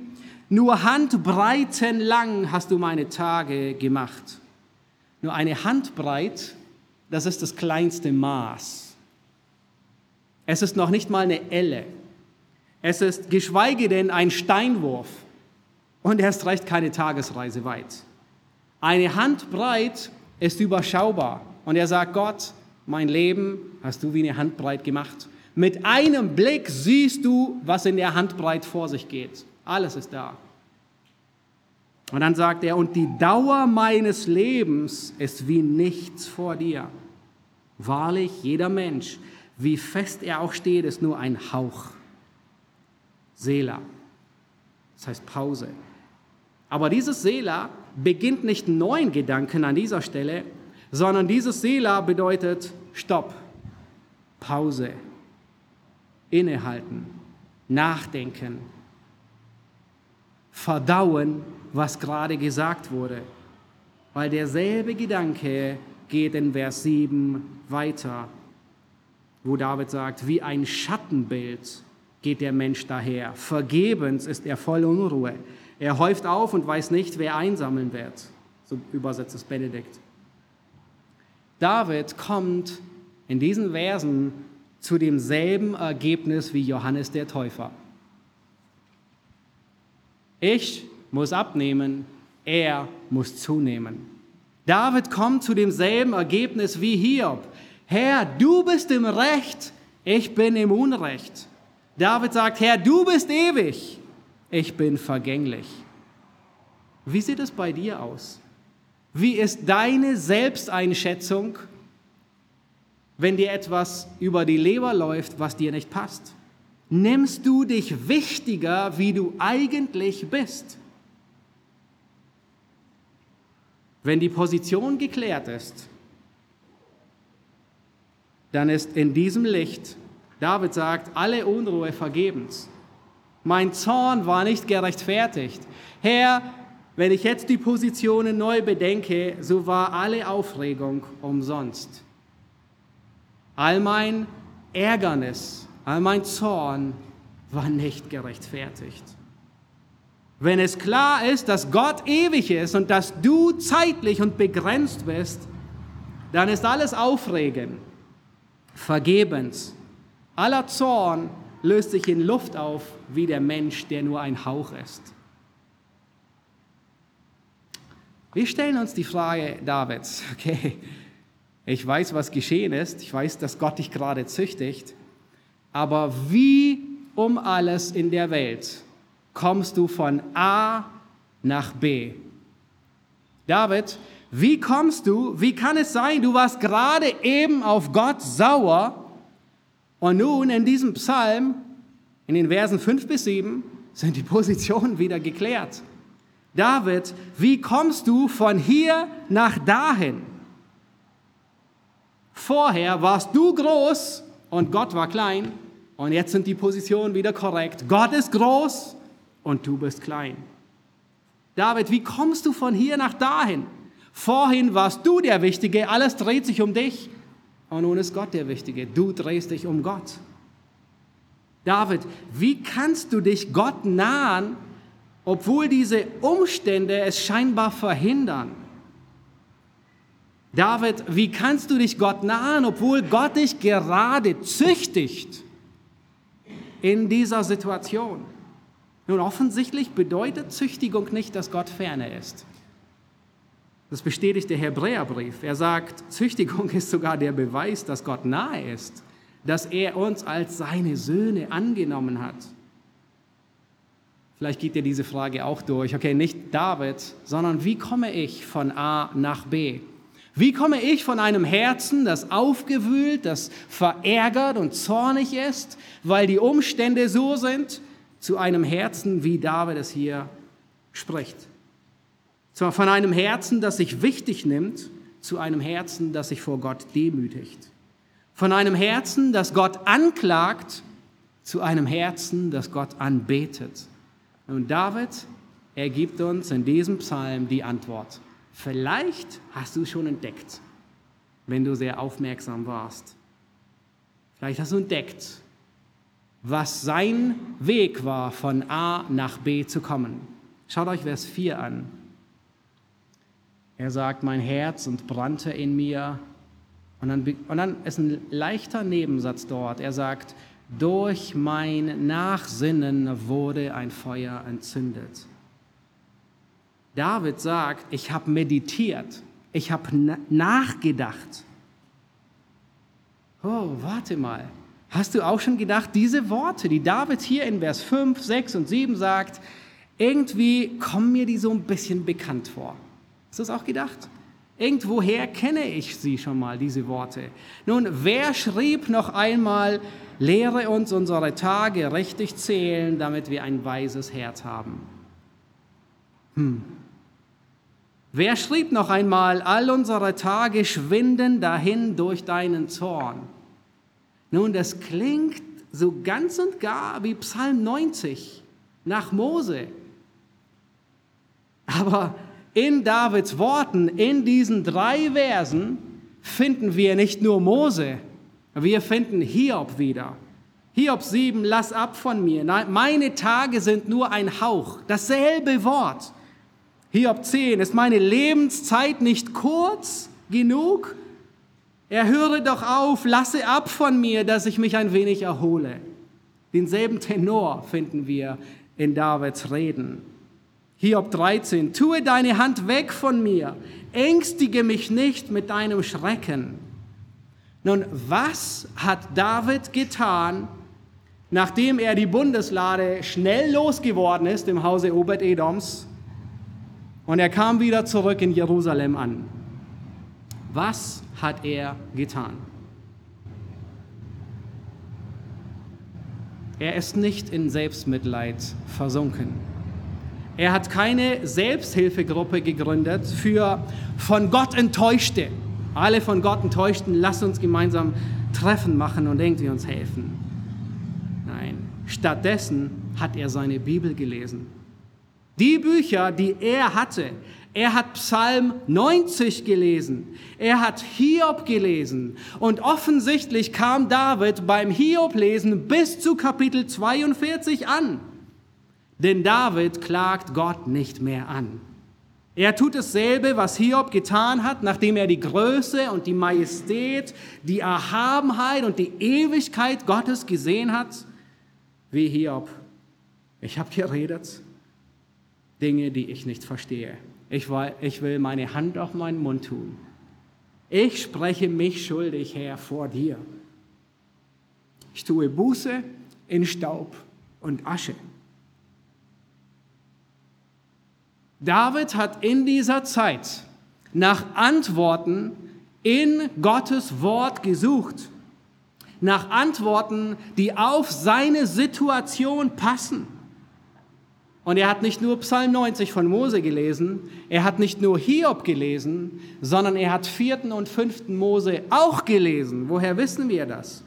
nur Handbreiten lang hast du meine Tage gemacht. Nur eine Handbreit, das ist das kleinste Maß. Es ist noch nicht mal eine Elle. Es ist geschweige denn ein Steinwurf und erst recht keine Tagesreise weit. Eine Handbreit ist überschaubar und er sagt Gott, mein Leben hast du wie eine Handbreit gemacht. Mit einem Blick siehst du, was in der Handbreit vor sich geht. Alles ist da. Und dann sagt er, und die Dauer meines Lebens ist wie nichts vor dir. Wahrlich, jeder Mensch, wie fest er auch steht, ist nur ein Hauch. Sela. Das heißt Pause. Aber dieses Sela beginnt nicht neuen Gedanken an dieser Stelle, sondern dieses Sela bedeutet Stopp, Pause, innehalten, nachdenken, verdauen, was gerade gesagt wurde. Weil derselbe Gedanke geht in Vers 7 weiter, wo David sagt, wie ein Schattenbild geht der Mensch daher. Vergebens ist er voll Unruhe. Er häuft auf und weiß nicht, wer einsammeln wird. So übersetzt es Benedikt. David kommt in diesen Versen zu demselben Ergebnis wie Johannes der Täufer. Ich muss abnehmen, er muss zunehmen. David kommt zu demselben Ergebnis wie Hiob. Herr, du bist im Recht, ich bin im Unrecht. David sagt, Herr, du bist ewig, ich bin vergänglich. Wie sieht es bei dir aus? Wie ist deine Selbsteinschätzung, wenn dir etwas über die Leber läuft, was dir nicht passt? Nimmst du dich wichtiger, wie du eigentlich bist? Wenn die Position geklärt ist, dann ist in diesem Licht, David sagt, alle Unruhe vergebens. Mein Zorn war nicht gerechtfertigt. Herr, wenn ich jetzt die Positionen neu bedenke, so war alle Aufregung umsonst. All mein Ärgernis, all mein Zorn war nicht gerechtfertigt. Wenn es klar ist, dass Gott ewig ist und dass du zeitlich und begrenzt bist, dann ist alles Aufregen vergebens. Aller Zorn löst sich in Luft auf wie der Mensch, der nur ein Hauch ist. Wir stellen uns die Frage Davids, okay, ich weiß, was geschehen ist, ich weiß, dass Gott dich gerade züchtigt, aber wie um alles in der Welt kommst du von A nach B? David, wie kommst du, wie kann es sein, du warst gerade eben auf Gott sauer und nun in diesem Psalm, in den Versen 5 bis 7, sind die Positionen wieder geklärt. David, wie kommst du von hier nach dahin? Vorher warst du groß und Gott war klein und jetzt sind die Positionen wieder korrekt. Gott ist groß und du bist klein. David, wie kommst du von hier nach dahin? Vorhin warst du der Wichtige, alles dreht sich um dich und nun ist Gott der Wichtige. Du drehst dich um Gott. David, wie kannst du dich Gott nahen, obwohl diese Umstände es scheinbar verhindern. David, wie kannst du dich Gott nahen, obwohl Gott dich gerade züchtigt in dieser Situation? Nun, offensichtlich bedeutet Züchtigung nicht, dass Gott ferne ist. Das bestätigt der Hebräerbrief. Er sagt, Züchtigung ist sogar der Beweis, dass Gott nahe ist, dass er uns als seine Söhne angenommen hat. Vielleicht geht dir diese Frage auch durch. Okay, nicht David, sondern wie komme ich von A nach B? Wie komme ich von einem Herzen, das aufgewühlt, das verärgert und zornig ist, weil die Umstände so sind, zu einem Herzen, wie David es hier spricht? Zwar von einem Herzen, das sich wichtig nimmt, zu einem Herzen, das sich vor Gott demütigt. Von einem Herzen, das Gott anklagt, zu einem Herzen, das Gott anbetet. Und David, er gibt uns in diesem Psalm die Antwort. Vielleicht hast du schon entdeckt, wenn du sehr aufmerksam warst. Vielleicht hast du entdeckt, was sein Weg war, von A nach B zu kommen. Schaut euch Vers 4 an. Er sagt, mein Herz und brannte in mir. Und dann, und dann ist ein leichter Nebensatz dort. Er sagt, durch mein Nachsinnen wurde ein Feuer entzündet. David sagt, ich habe meditiert, ich habe nachgedacht. Oh, warte mal. Hast du auch schon gedacht, diese Worte, die David hier in Vers 5, 6 und 7 sagt, Irgendwie kommen mir die so ein bisschen bekannt vor. Du das auch gedacht? Irgendwoher kenne ich sie schon mal, diese Worte. Nun, wer schrieb noch einmal, lehre uns unsere Tage richtig zählen, damit wir ein weises Herz haben? Hm. Wer schrieb noch einmal, all unsere Tage schwinden dahin durch deinen Zorn? Nun, das klingt so ganz und gar wie Psalm 90 nach Mose. Aber in Davids Worten, in diesen drei Versen, finden wir nicht nur Mose, wir finden Hiob wieder. Hiob 7, lass ab von mir. Meine Tage sind nur ein Hauch. Dasselbe Wort. Hiob 10, ist meine Lebenszeit nicht kurz genug? Er höre doch auf, lasse ab von mir, dass ich mich ein wenig erhole. Denselben Tenor finden wir in Davids Reden. Hiob 13, tue deine Hand weg von mir, ängstige mich nicht mit deinem Schrecken. Nun, was hat David getan, nachdem er die Bundeslade schnell losgeworden ist im Hause Obed-Edoms und er kam wieder zurück in Jerusalem an? Was hat er getan? Er ist nicht in Selbstmitleid versunken. Er hat keine Selbsthilfegruppe gegründet für von Gott Enttäuschte. Alle von Gott Enttäuschten, lass uns gemeinsam Treffen machen und irgendwie uns helfen. Nein, stattdessen hat er seine Bibel gelesen. Die Bücher, die er hatte, er hat Psalm 90 gelesen, er hat Hiob gelesen und offensichtlich kam David beim Hiob-Lesen bis zu Kapitel 42 an. Denn David klagt Gott nicht mehr an. Er tut dasselbe, was Hiob getan hat, nachdem er die Größe und die Majestät, die Erhabenheit und die Ewigkeit Gottes gesehen hat, wie Hiob. Ich habe geredet, Dinge, die ich nicht verstehe. Ich will, meine Hand auf meinen Mund tun. Ich spreche mich schuldig, Herr, vor dir. Ich tue Buße in Staub und Asche. David hat in dieser Zeit nach Antworten in Gottes Wort gesucht, nach Antworten, die auf seine Situation passen. Und er hat nicht nur Psalm 90 von Mose gelesen, er hat nicht nur Hiob gelesen, sondern er hat vierten und fünften Mose auch gelesen. Woher wissen wir das?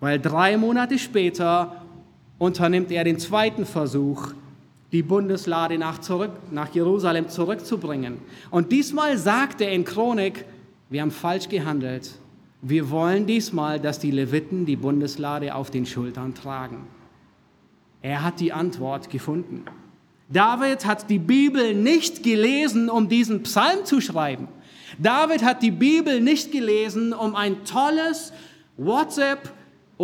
Weil drei Monate später unternimmt er den zweiten Versuch, die Bundeslade nach, zurück, nach Jerusalem zurückzubringen. Und diesmal sagt er in Chronik, wir haben falsch gehandelt. Wir wollen diesmal, dass die Leviten die Bundeslade auf den Schultern tragen. Er hat die Antwort gefunden. David hat die Bibel nicht gelesen, um diesen Psalm zu schreiben. David hat die Bibel nicht gelesen, um ein tolles WhatsApp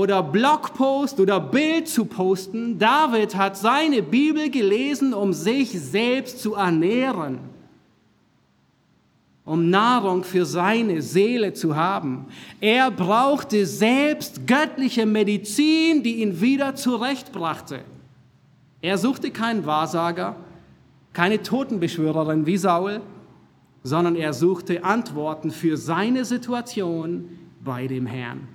oder Blogpost oder Bild zu posten. David hat seine Bibel gelesen, um sich selbst zu ernähren, um Nahrung für seine Seele zu haben. Er brauchte selbst göttliche Medizin, die ihn wieder zurechtbrachte. Er suchte keinen Wahrsager, keine Totenbeschwörerin wie Saul, sondern er suchte Antworten für seine Situation bei dem Herrn.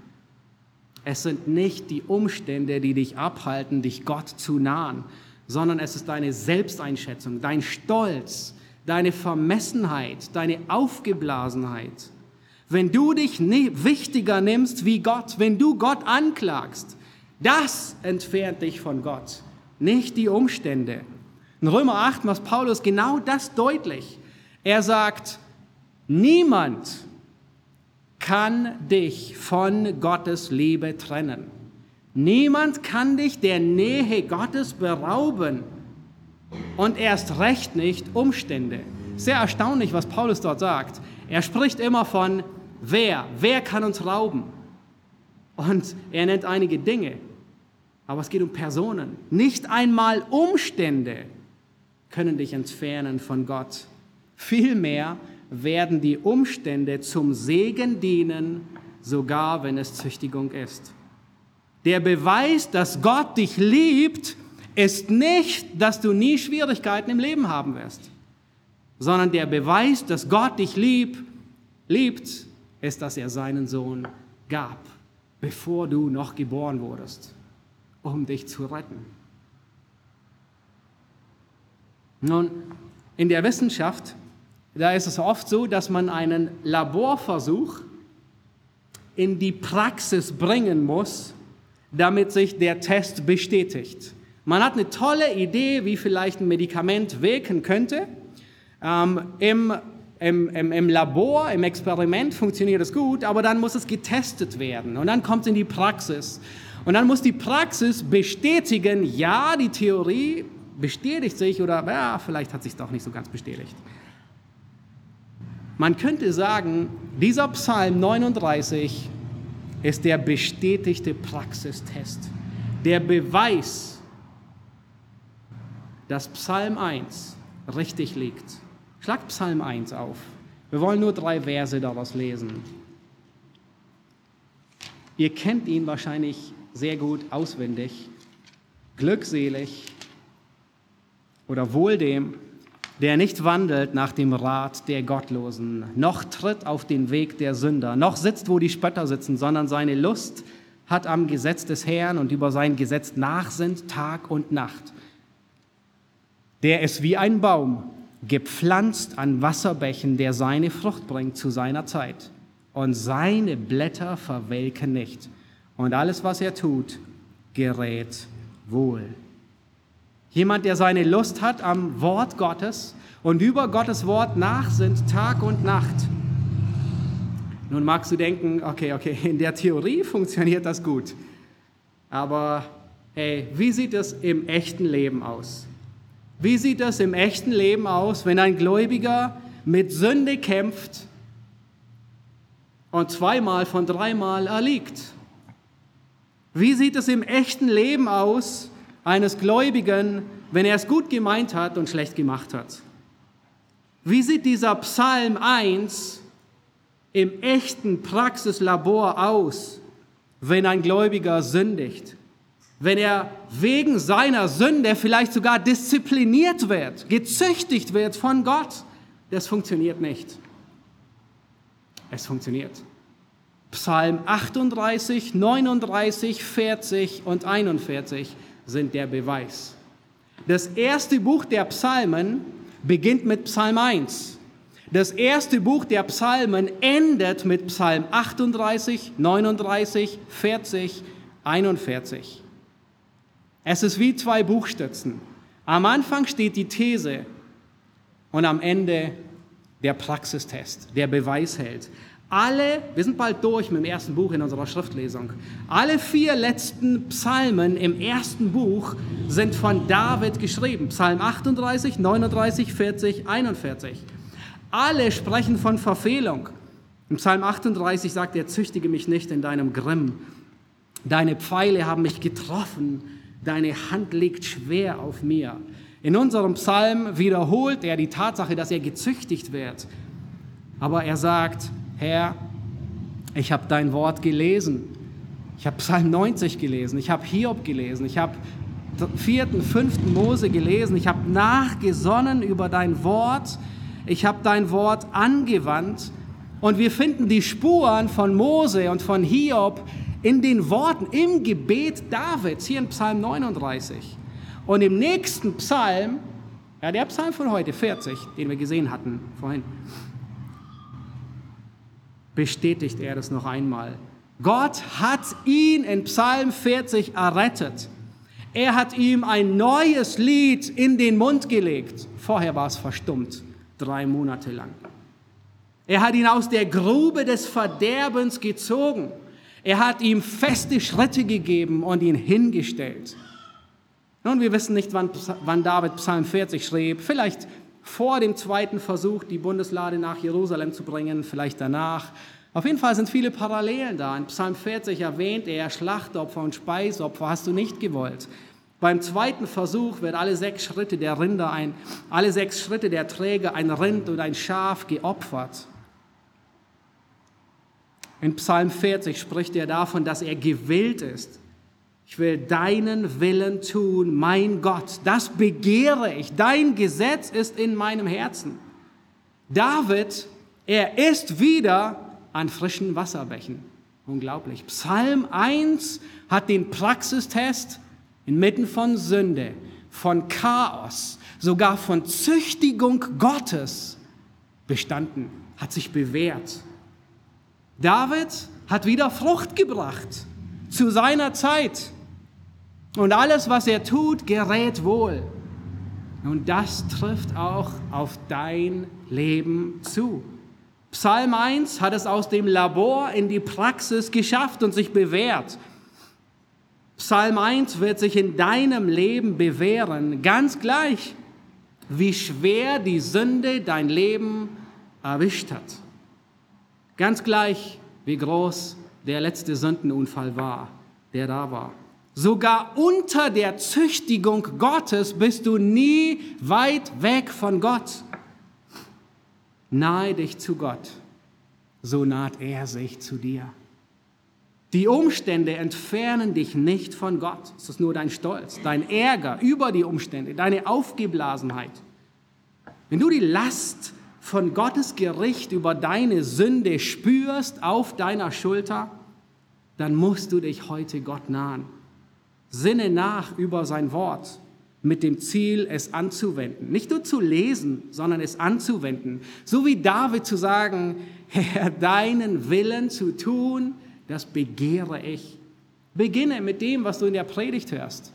Es sind nicht die Umstände, die dich abhalten, dich Gott zu nahen, sondern es ist deine Selbsteinschätzung, dein Stolz, deine Vermessenheit, deine Aufgeblasenheit. Wenn du dich wichtiger nimmst wie Gott, wenn du Gott anklagst, das entfernt dich von Gott, nicht die Umstände. In Römer 8 macht Paulus genau das deutlich. Er sagt, niemand kann dich von Gottes Liebe trennen. Niemand kann dich der Nähe Gottes berauben und erst recht nicht Umstände. Sehr erstaunlich, was Paulus dort sagt. Er spricht immer von wer, wer kann uns rauben? Und er nennt einige Dinge, aber es geht um Personen. Nicht einmal Umstände können dich entfernen von Gott. Vielmehr werden die Umstände zum Segen dienen, sogar wenn es Züchtigung ist. Der Beweis, dass Gott dich liebt, ist nicht, dass du nie Schwierigkeiten im Leben haben wirst, sondern der Beweis, dass Gott dich lieb, liebt, ist, dass er seinen Sohn gab, bevor du noch geboren wurdest, um dich zu retten. Nun, in der Wissenschaft, da ist es oft so, dass man einen Laborversuch in die Praxis bringen muss, damit sich der Test bestätigt. Man hat eine tolle Idee, wie vielleicht ein Medikament wirken könnte. Ähm, im, im, im, Im Labor, im Experiment funktioniert es gut, aber dann muss es getestet werden und dann kommt es in die Praxis. Und dann muss die Praxis bestätigen, ja, die Theorie bestätigt sich oder ja, vielleicht hat sich doch nicht so ganz bestätigt. Man könnte sagen, dieser Psalm 39 ist der bestätigte Praxistest, der Beweis, dass Psalm 1 richtig liegt. Schlag Psalm 1 auf. Wir wollen nur drei Verse daraus lesen. Ihr kennt ihn wahrscheinlich sehr gut auswendig. Glückselig oder wohl dem, der nicht wandelt nach dem Rat der Gottlosen, noch tritt auf den Weg der Sünder, noch sitzt, wo die Spötter sitzen, sondern seine Lust hat am Gesetz des Herrn und über sein Gesetz nachsinnt Tag und Nacht. Der ist wie ein Baum, gepflanzt an Wasserbächen, der seine Frucht bringt zu seiner Zeit. Und seine Blätter verwelken nicht. Und alles, was er tut, gerät wohl. Jemand, der seine Lust hat am Wort Gottes und über Gottes Wort nachsinnt Tag und Nacht. Nun magst du denken, okay, okay, in der Theorie funktioniert das gut. Aber hey, wie sieht es im echten Leben aus? Wie sieht es im echten Leben aus, wenn ein Gläubiger mit Sünde kämpft und zweimal von dreimal erliegt? Wie sieht es im echten Leben aus, eines Gläubigen, wenn er es gut gemeint hat und schlecht gemacht hat. Wie sieht dieser Psalm 1 im echten Praxislabor aus, wenn ein Gläubiger sündigt? Wenn er wegen seiner Sünde vielleicht sogar diszipliniert wird, gezüchtigt wird von Gott, das funktioniert nicht. Es funktioniert. Psalm 38, 39, 40 und 41 sind der Beweis. Das erste Buch der Psalmen beginnt mit Psalm 1. Das erste Buch der Psalmen endet mit Psalm 38, 39, 40, 41. Es ist wie zwei Buchstützen. Am Anfang steht die These und am Ende der Praxistest, der Beweisheld. Alle, wir sind bald durch mit dem ersten Buch in unserer Schriftlesung. Alle vier letzten Psalmen im ersten Buch sind von David geschrieben. Psalm 38, 39, 40, 41. Alle sprechen von Verfehlung. Im Psalm 38 sagt er, züchtige mich nicht in deinem Grimm. Deine Pfeile haben mich getroffen. Deine Hand liegt schwer auf mir. In unserem Psalm wiederholt er die Tatsache, dass er gezüchtigt wird. Aber er sagt, Herr, ich habe dein Wort gelesen. Ich habe Psalm 90 gelesen. Ich habe Hiob gelesen. Ich habe vierten, fünften Mose gelesen. Ich habe nachgesonnen über dein Wort. Ich habe dein Wort angewandt. Und wir finden die Spuren von Mose und von Hiob in den Worten, im Gebet Davids, hier in Psalm 39. Und im nächsten Psalm, ja, der Psalm von heute, 40, den wir gesehen hatten vorhin, bestätigt er das noch einmal. Gott hat ihn in Psalm 40 errettet. Er hat ihm ein neues Lied in den Mund gelegt. Vorher war es verstummt, drei Monate lang. Er hat ihn aus der Grube des Verderbens gezogen. Er hat ihm feste Schritte gegeben und ihn hingestellt. Nun, wir wissen nicht, wann, wann David Psalm 40 schrieb. Vielleicht vor dem zweiten Versuch, die Bundeslade nach Jerusalem zu bringen, vielleicht danach. Auf jeden Fall sind viele Parallelen da. In Psalm 40 erwähnt er, Schlachtopfer und Speisopfer hast du nicht gewollt. Beim zweiten Versuch wird alle sechs Schritte der Rinder ein, alle sechs Schritte der Träger ein Rind und ein Schaf geopfert. In Psalm 40 spricht er davon, dass er gewillt ist, Ich will deinen Willen tun, mein Gott. Das begehre ich. Dein Gesetz ist in meinem Herzen. David, er ist wieder an frischen Wasserbächen. Unglaublich. Psalm 1 hat den Praxistest inmitten von Sünde, von Chaos, sogar von Züchtigung Gottes bestanden, hat sich bewährt. David hat wieder Frucht gebracht zu seiner Zeit. Und alles, was er tut, gerät wohl. Und das trifft auch auf dein Leben zu. Psalm 1 hat es aus dem Labor in die Praxis geschafft und sich bewährt. Psalm 1 wird sich in deinem Leben bewähren, ganz gleich, wie schwer die Sünde dein Leben erwischt hat. Ganz gleich, wie groß der letzte Sündenunfall war, der da war. Sogar unter der Züchtigung Gottes bist du nie weit weg von Gott. Nahe dich zu Gott, so naht er sich zu dir. Die Umstände entfernen dich nicht von Gott. Es ist nur dein Stolz, dein Ärger über die Umstände, deine Aufgeblasenheit. Wenn du die Last von Gottes Gericht über deine Sünde spürst auf deiner Schulter, dann musst du dich heute Gott nahen. Sinne nach über sein Wort mit dem Ziel, es anzuwenden. Nicht nur zu lesen, sondern es anzuwenden. So wie David zu sagen, Herr, deinen Willen zu tun, das begehre ich. Beginne mit dem, was du in der Predigt hörst.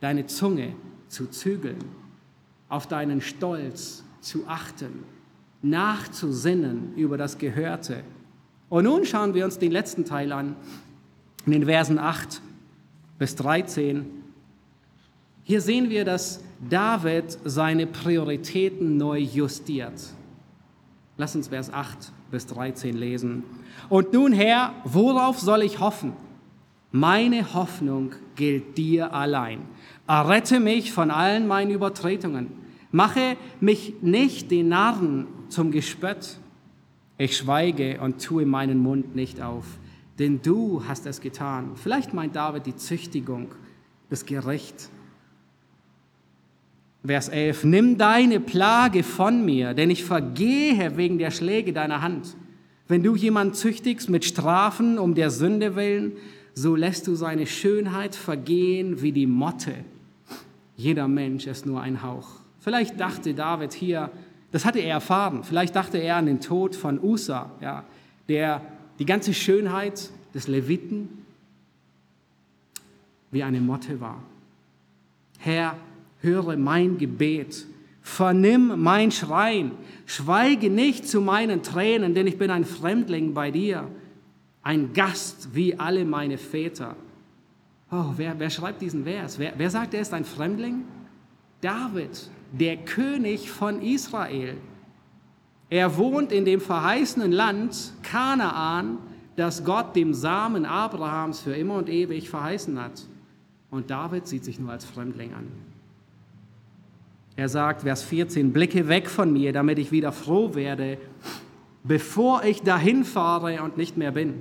Deine Zunge zu zügeln, auf deinen Stolz zu achten, nachzusinnen über das Gehörte. Und nun schauen wir uns den letzten Teil an, in den Versen 8 bis 13. Hier sehen wir, dass David seine Prioritäten neu justiert. Lass uns Vers 8 bis 13 lesen. Und nun, Herr, worauf soll ich hoffen? Meine Hoffnung gilt dir allein. Errette mich von allen meinen Übertretungen. Mache mich nicht den Narren zum Gespött. Ich schweige und tue meinen Mund nicht auf denn du hast es getan. Vielleicht meint David die Züchtigung, das Gericht. Vers 11, nimm deine Plage von mir, denn ich vergehe wegen der Schläge deiner Hand. Wenn du jemanden züchtigst mit Strafen um der Sünde willen, so lässt du seine Schönheit vergehen wie die Motte. Jeder Mensch ist nur ein Hauch. Vielleicht dachte David hier, das hatte er erfahren, vielleicht dachte er an den Tod von Usa, ja, der die ganze Schönheit des Leviten wie eine Motte war. Herr, höre mein Gebet, vernimm mein Schreien, schweige nicht zu meinen Tränen, denn ich bin ein Fremdling bei dir, ein Gast wie alle meine Väter. Oh, wer, wer schreibt diesen Vers? Wer, wer sagt, er ist ein Fremdling? David, der König von Israel. Er wohnt in dem verheißenen Land Kanaan, das Gott dem Samen Abrahams für immer und ewig verheißen hat. Und David sieht sich nur als Fremdling an. Er sagt, Vers 14, blicke weg von mir, damit ich wieder froh werde, bevor ich dahin fahre und nicht mehr bin.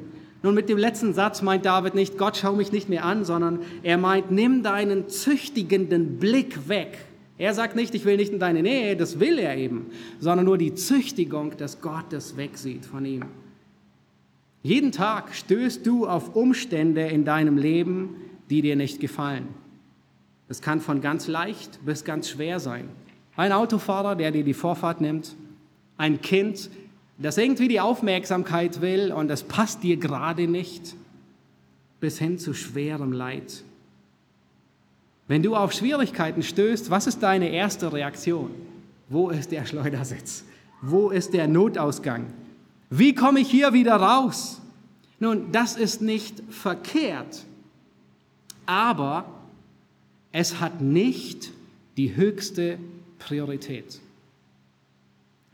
Nun, mit dem letzten Satz meint David nicht, Gott schau mich nicht mehr an, sondern er meint, nimm deinen züchtigenden Blick weg er sagt nicht, ich will nicht in deine Nähe, das will er eben, sondern nur die Züchtigung, dass Gott das wegsieht von ihm. Jeden Tag stößt du auf Umstände in deinem Leben, die dir nicht gefallen. Das kann von ganz leicht bis ganz schwer sein. Ein Autofahrer, der dir die Vorfahrt nimmt, ein Kind, das irgendwie die Aufmerksamkeit will und das passt dir gerade nicht, bis hin zu schwerem Leid. Wenn du auf Schwierigkeiten stößt, was ist deine erste Reaktion? Wo ist der Schleudersitz? Wo ist der Notausgang? Wie komme ich hier wieder raus? Nun, das ist nicht verkehrt, aber es hat nicht die höchste Priorität.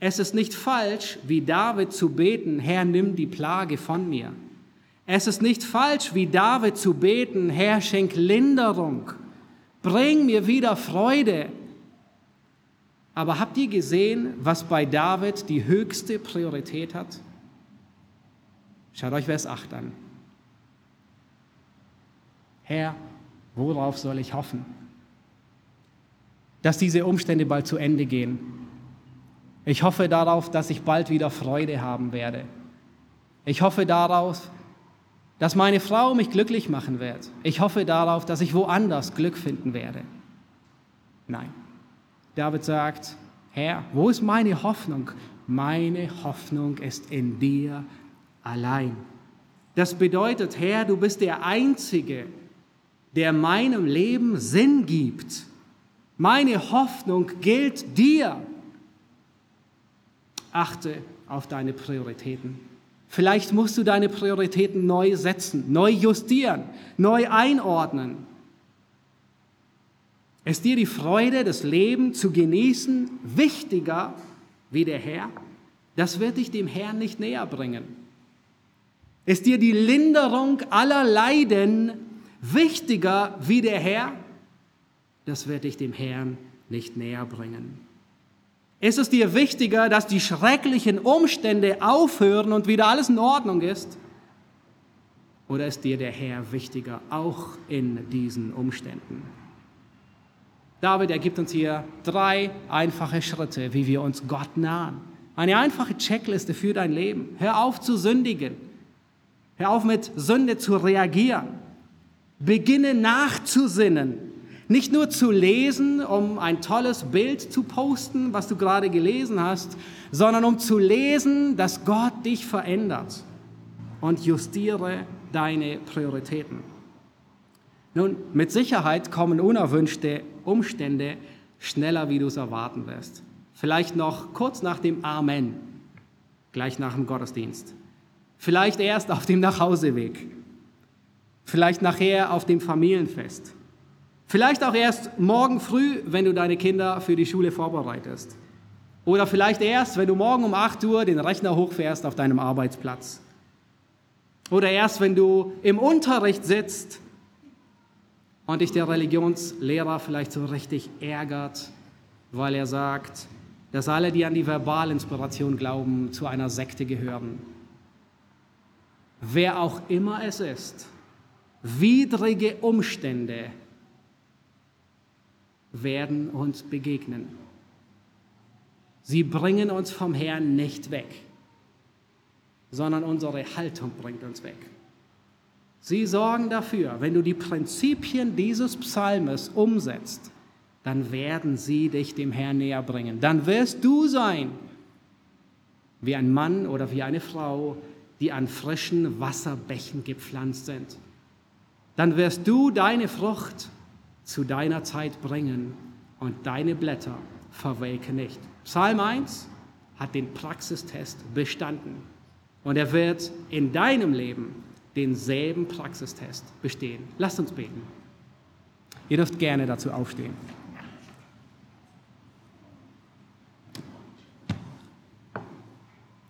Es ist nicht falsch, wie David zu beten, Herr, nimm die Plage von mir. Es ist nicht falsch, wie David zu beten, Herr, schenk Linderung Bring mir wieder Freude. Aber habt ihr gesehen, was bei David die höchste Priorität hat? Schaut euch Vers 8 an. Herr, worauf soll ich hoffen? Dass diese Umstände bald zu Ende gehen. Ich hoffe darauf, dass ich bald wieder Freude haben werde. Ich hoffe darauf, dass meine Frau mich glücklich machen wird. Ich hoffe darauf, dass ich woanders Glück finden werde. Nein. David sagt, Herr, wo ist meine Hoffnung? Meine Hoffnung ist in dir allein. Das bedeutet, Herr, du bist der Einzige, der meinem Leben Sinn gibt. Meine Hoffnung gilt dir. Achte auf deine Prioritäten. Vielleicht musst du deine Prioritäten neu setzen, neu justieren, neu einordnen. Ist dir die Freude des Lebens zu genießen wichtiger wie der Herr? Das wird dich dem Herrn nicht näher bringen. Ist dir die Linderung aller Leiden wichtiger wie der Herr? Das wird dich dem Herrn nicht näher bringen. Ist es dir wichtiger, dass die schrecklichen Umstände aufhören und wieder alles in Ordnung ist? Oder ist dir der Herr wichtiger, auch in diesen Umständen? David ergibt uns hier drei einfache Schritte, wie wir uns Gott nahen. Eine einfache Checkliste für dein Leben. Hör auf zu sündigen. Hör auf mit Sünde zu reagieren. Beginne nachzusinnen nicht nur zu lesen, um ein tolles Bild zu posten, was du gerade gelesen hast, sondern um zu lesen, dass Gott dich verändert und justiere deine Prioritäten. Nun, mit Sicherheit kommen unerwünschte Umstände schneller, wie du es erwarten wirst. Vielleicht noch kurz nach dem Amen, gleich nach dem Gottesdienst. Vielleicht erst auf dem Nachhauseweg. Vielleicht nachher auf dem Familienfest. Vielleicht auch erst morgen früh, wenn du deine Kinder für die Schule vorbereitest. Oder vielleicht erst, wenn du morgen um 8 Uhr den Rechner hochfährst auf deinem Arbeitsplatz. Oder erst, wenn du im Unterricht sitzt und dich der Religionslehrer vielleicht so richtig ärgert, weil er sagt, dass alle, die an die Verbalinspiration glauben, zu einer Sekte gehören. Wer auch immer es ist, widrige Umstände werden uns begegnen. Sie bringen uns vom Herrn nicht weg, sondern unsere Haltung bringt uns weg. Sie sorgen dafür, wenn du die Prinzipien dieses Psalmes umsetzt, dann werden sie dich dem Herrn näher bringen. Dann wirst du sein wie ein Mann oder wie eine Frau, die an frischen Wasserbächen gepflanzt sind. Dann wirst du deine Frucht zu deiner Zeit bringen und deine Blätter verwelken nicht. Psalm 1 hat den Praxistest bestanden und er wird in deinem Leben denselben Praxistest bestehen. Lasst uns beten. Ihr dürft gerne dazu aufstehen.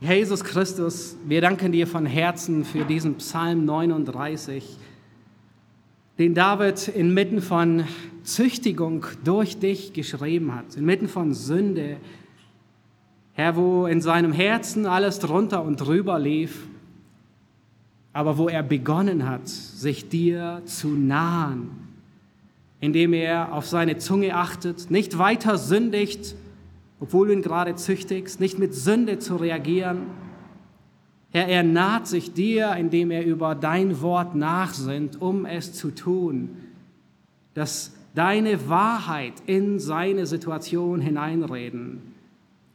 Herr Jesus Christus, wir danken dir von Herzen für diesen Psalm 39 den David inmitten von Züchtigung durch dich geschrieben hat, inmitten von Sünde. Herr, wo in seinem Herzen alles drunter und drüber lief, aber wo er begonnen hat, sich dir zu nahen, indem er auf seine Zunge achtet, nicht weiter sündigt, obwohl du ihn gerade züchtigst, nicht mit Sünde zu reagieren, Herr, er naht sich dir, indem er über dein Wort nachsinnt, um es zu tun, dass deine Wahrheit in seine Situation hineinreden.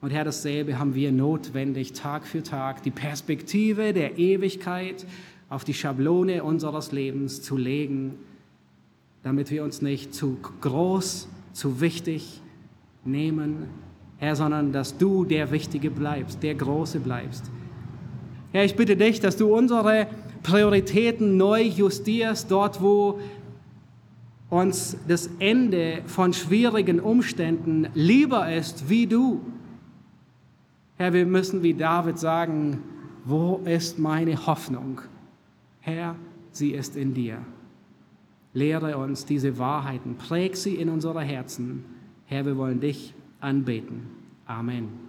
Und Herr, dasselbe haben wir notwendig, Tag für Tag, die Perspektive der Ewigkeit auf die Schablone unseres Lebens zu legen, damit wir uns nicht zu groß, zu wichtig nehmen, Herr, sondern dass du der Wichtige bleibst, der Große bleibst. Herr, ich bitte dich, dass du unsere Prioritäten neu justierst, dort wo uns das Ende von schwierigen Umständen lieber ist wie du. Herr, wir müssen wie David sagen, wo ist meine Hoffnung? Herr, sie ist in dir. Lehre uns diese Wahrheiten, präg sie in unsere Herzen. Herr, wir wollen dich anbeten. Amen.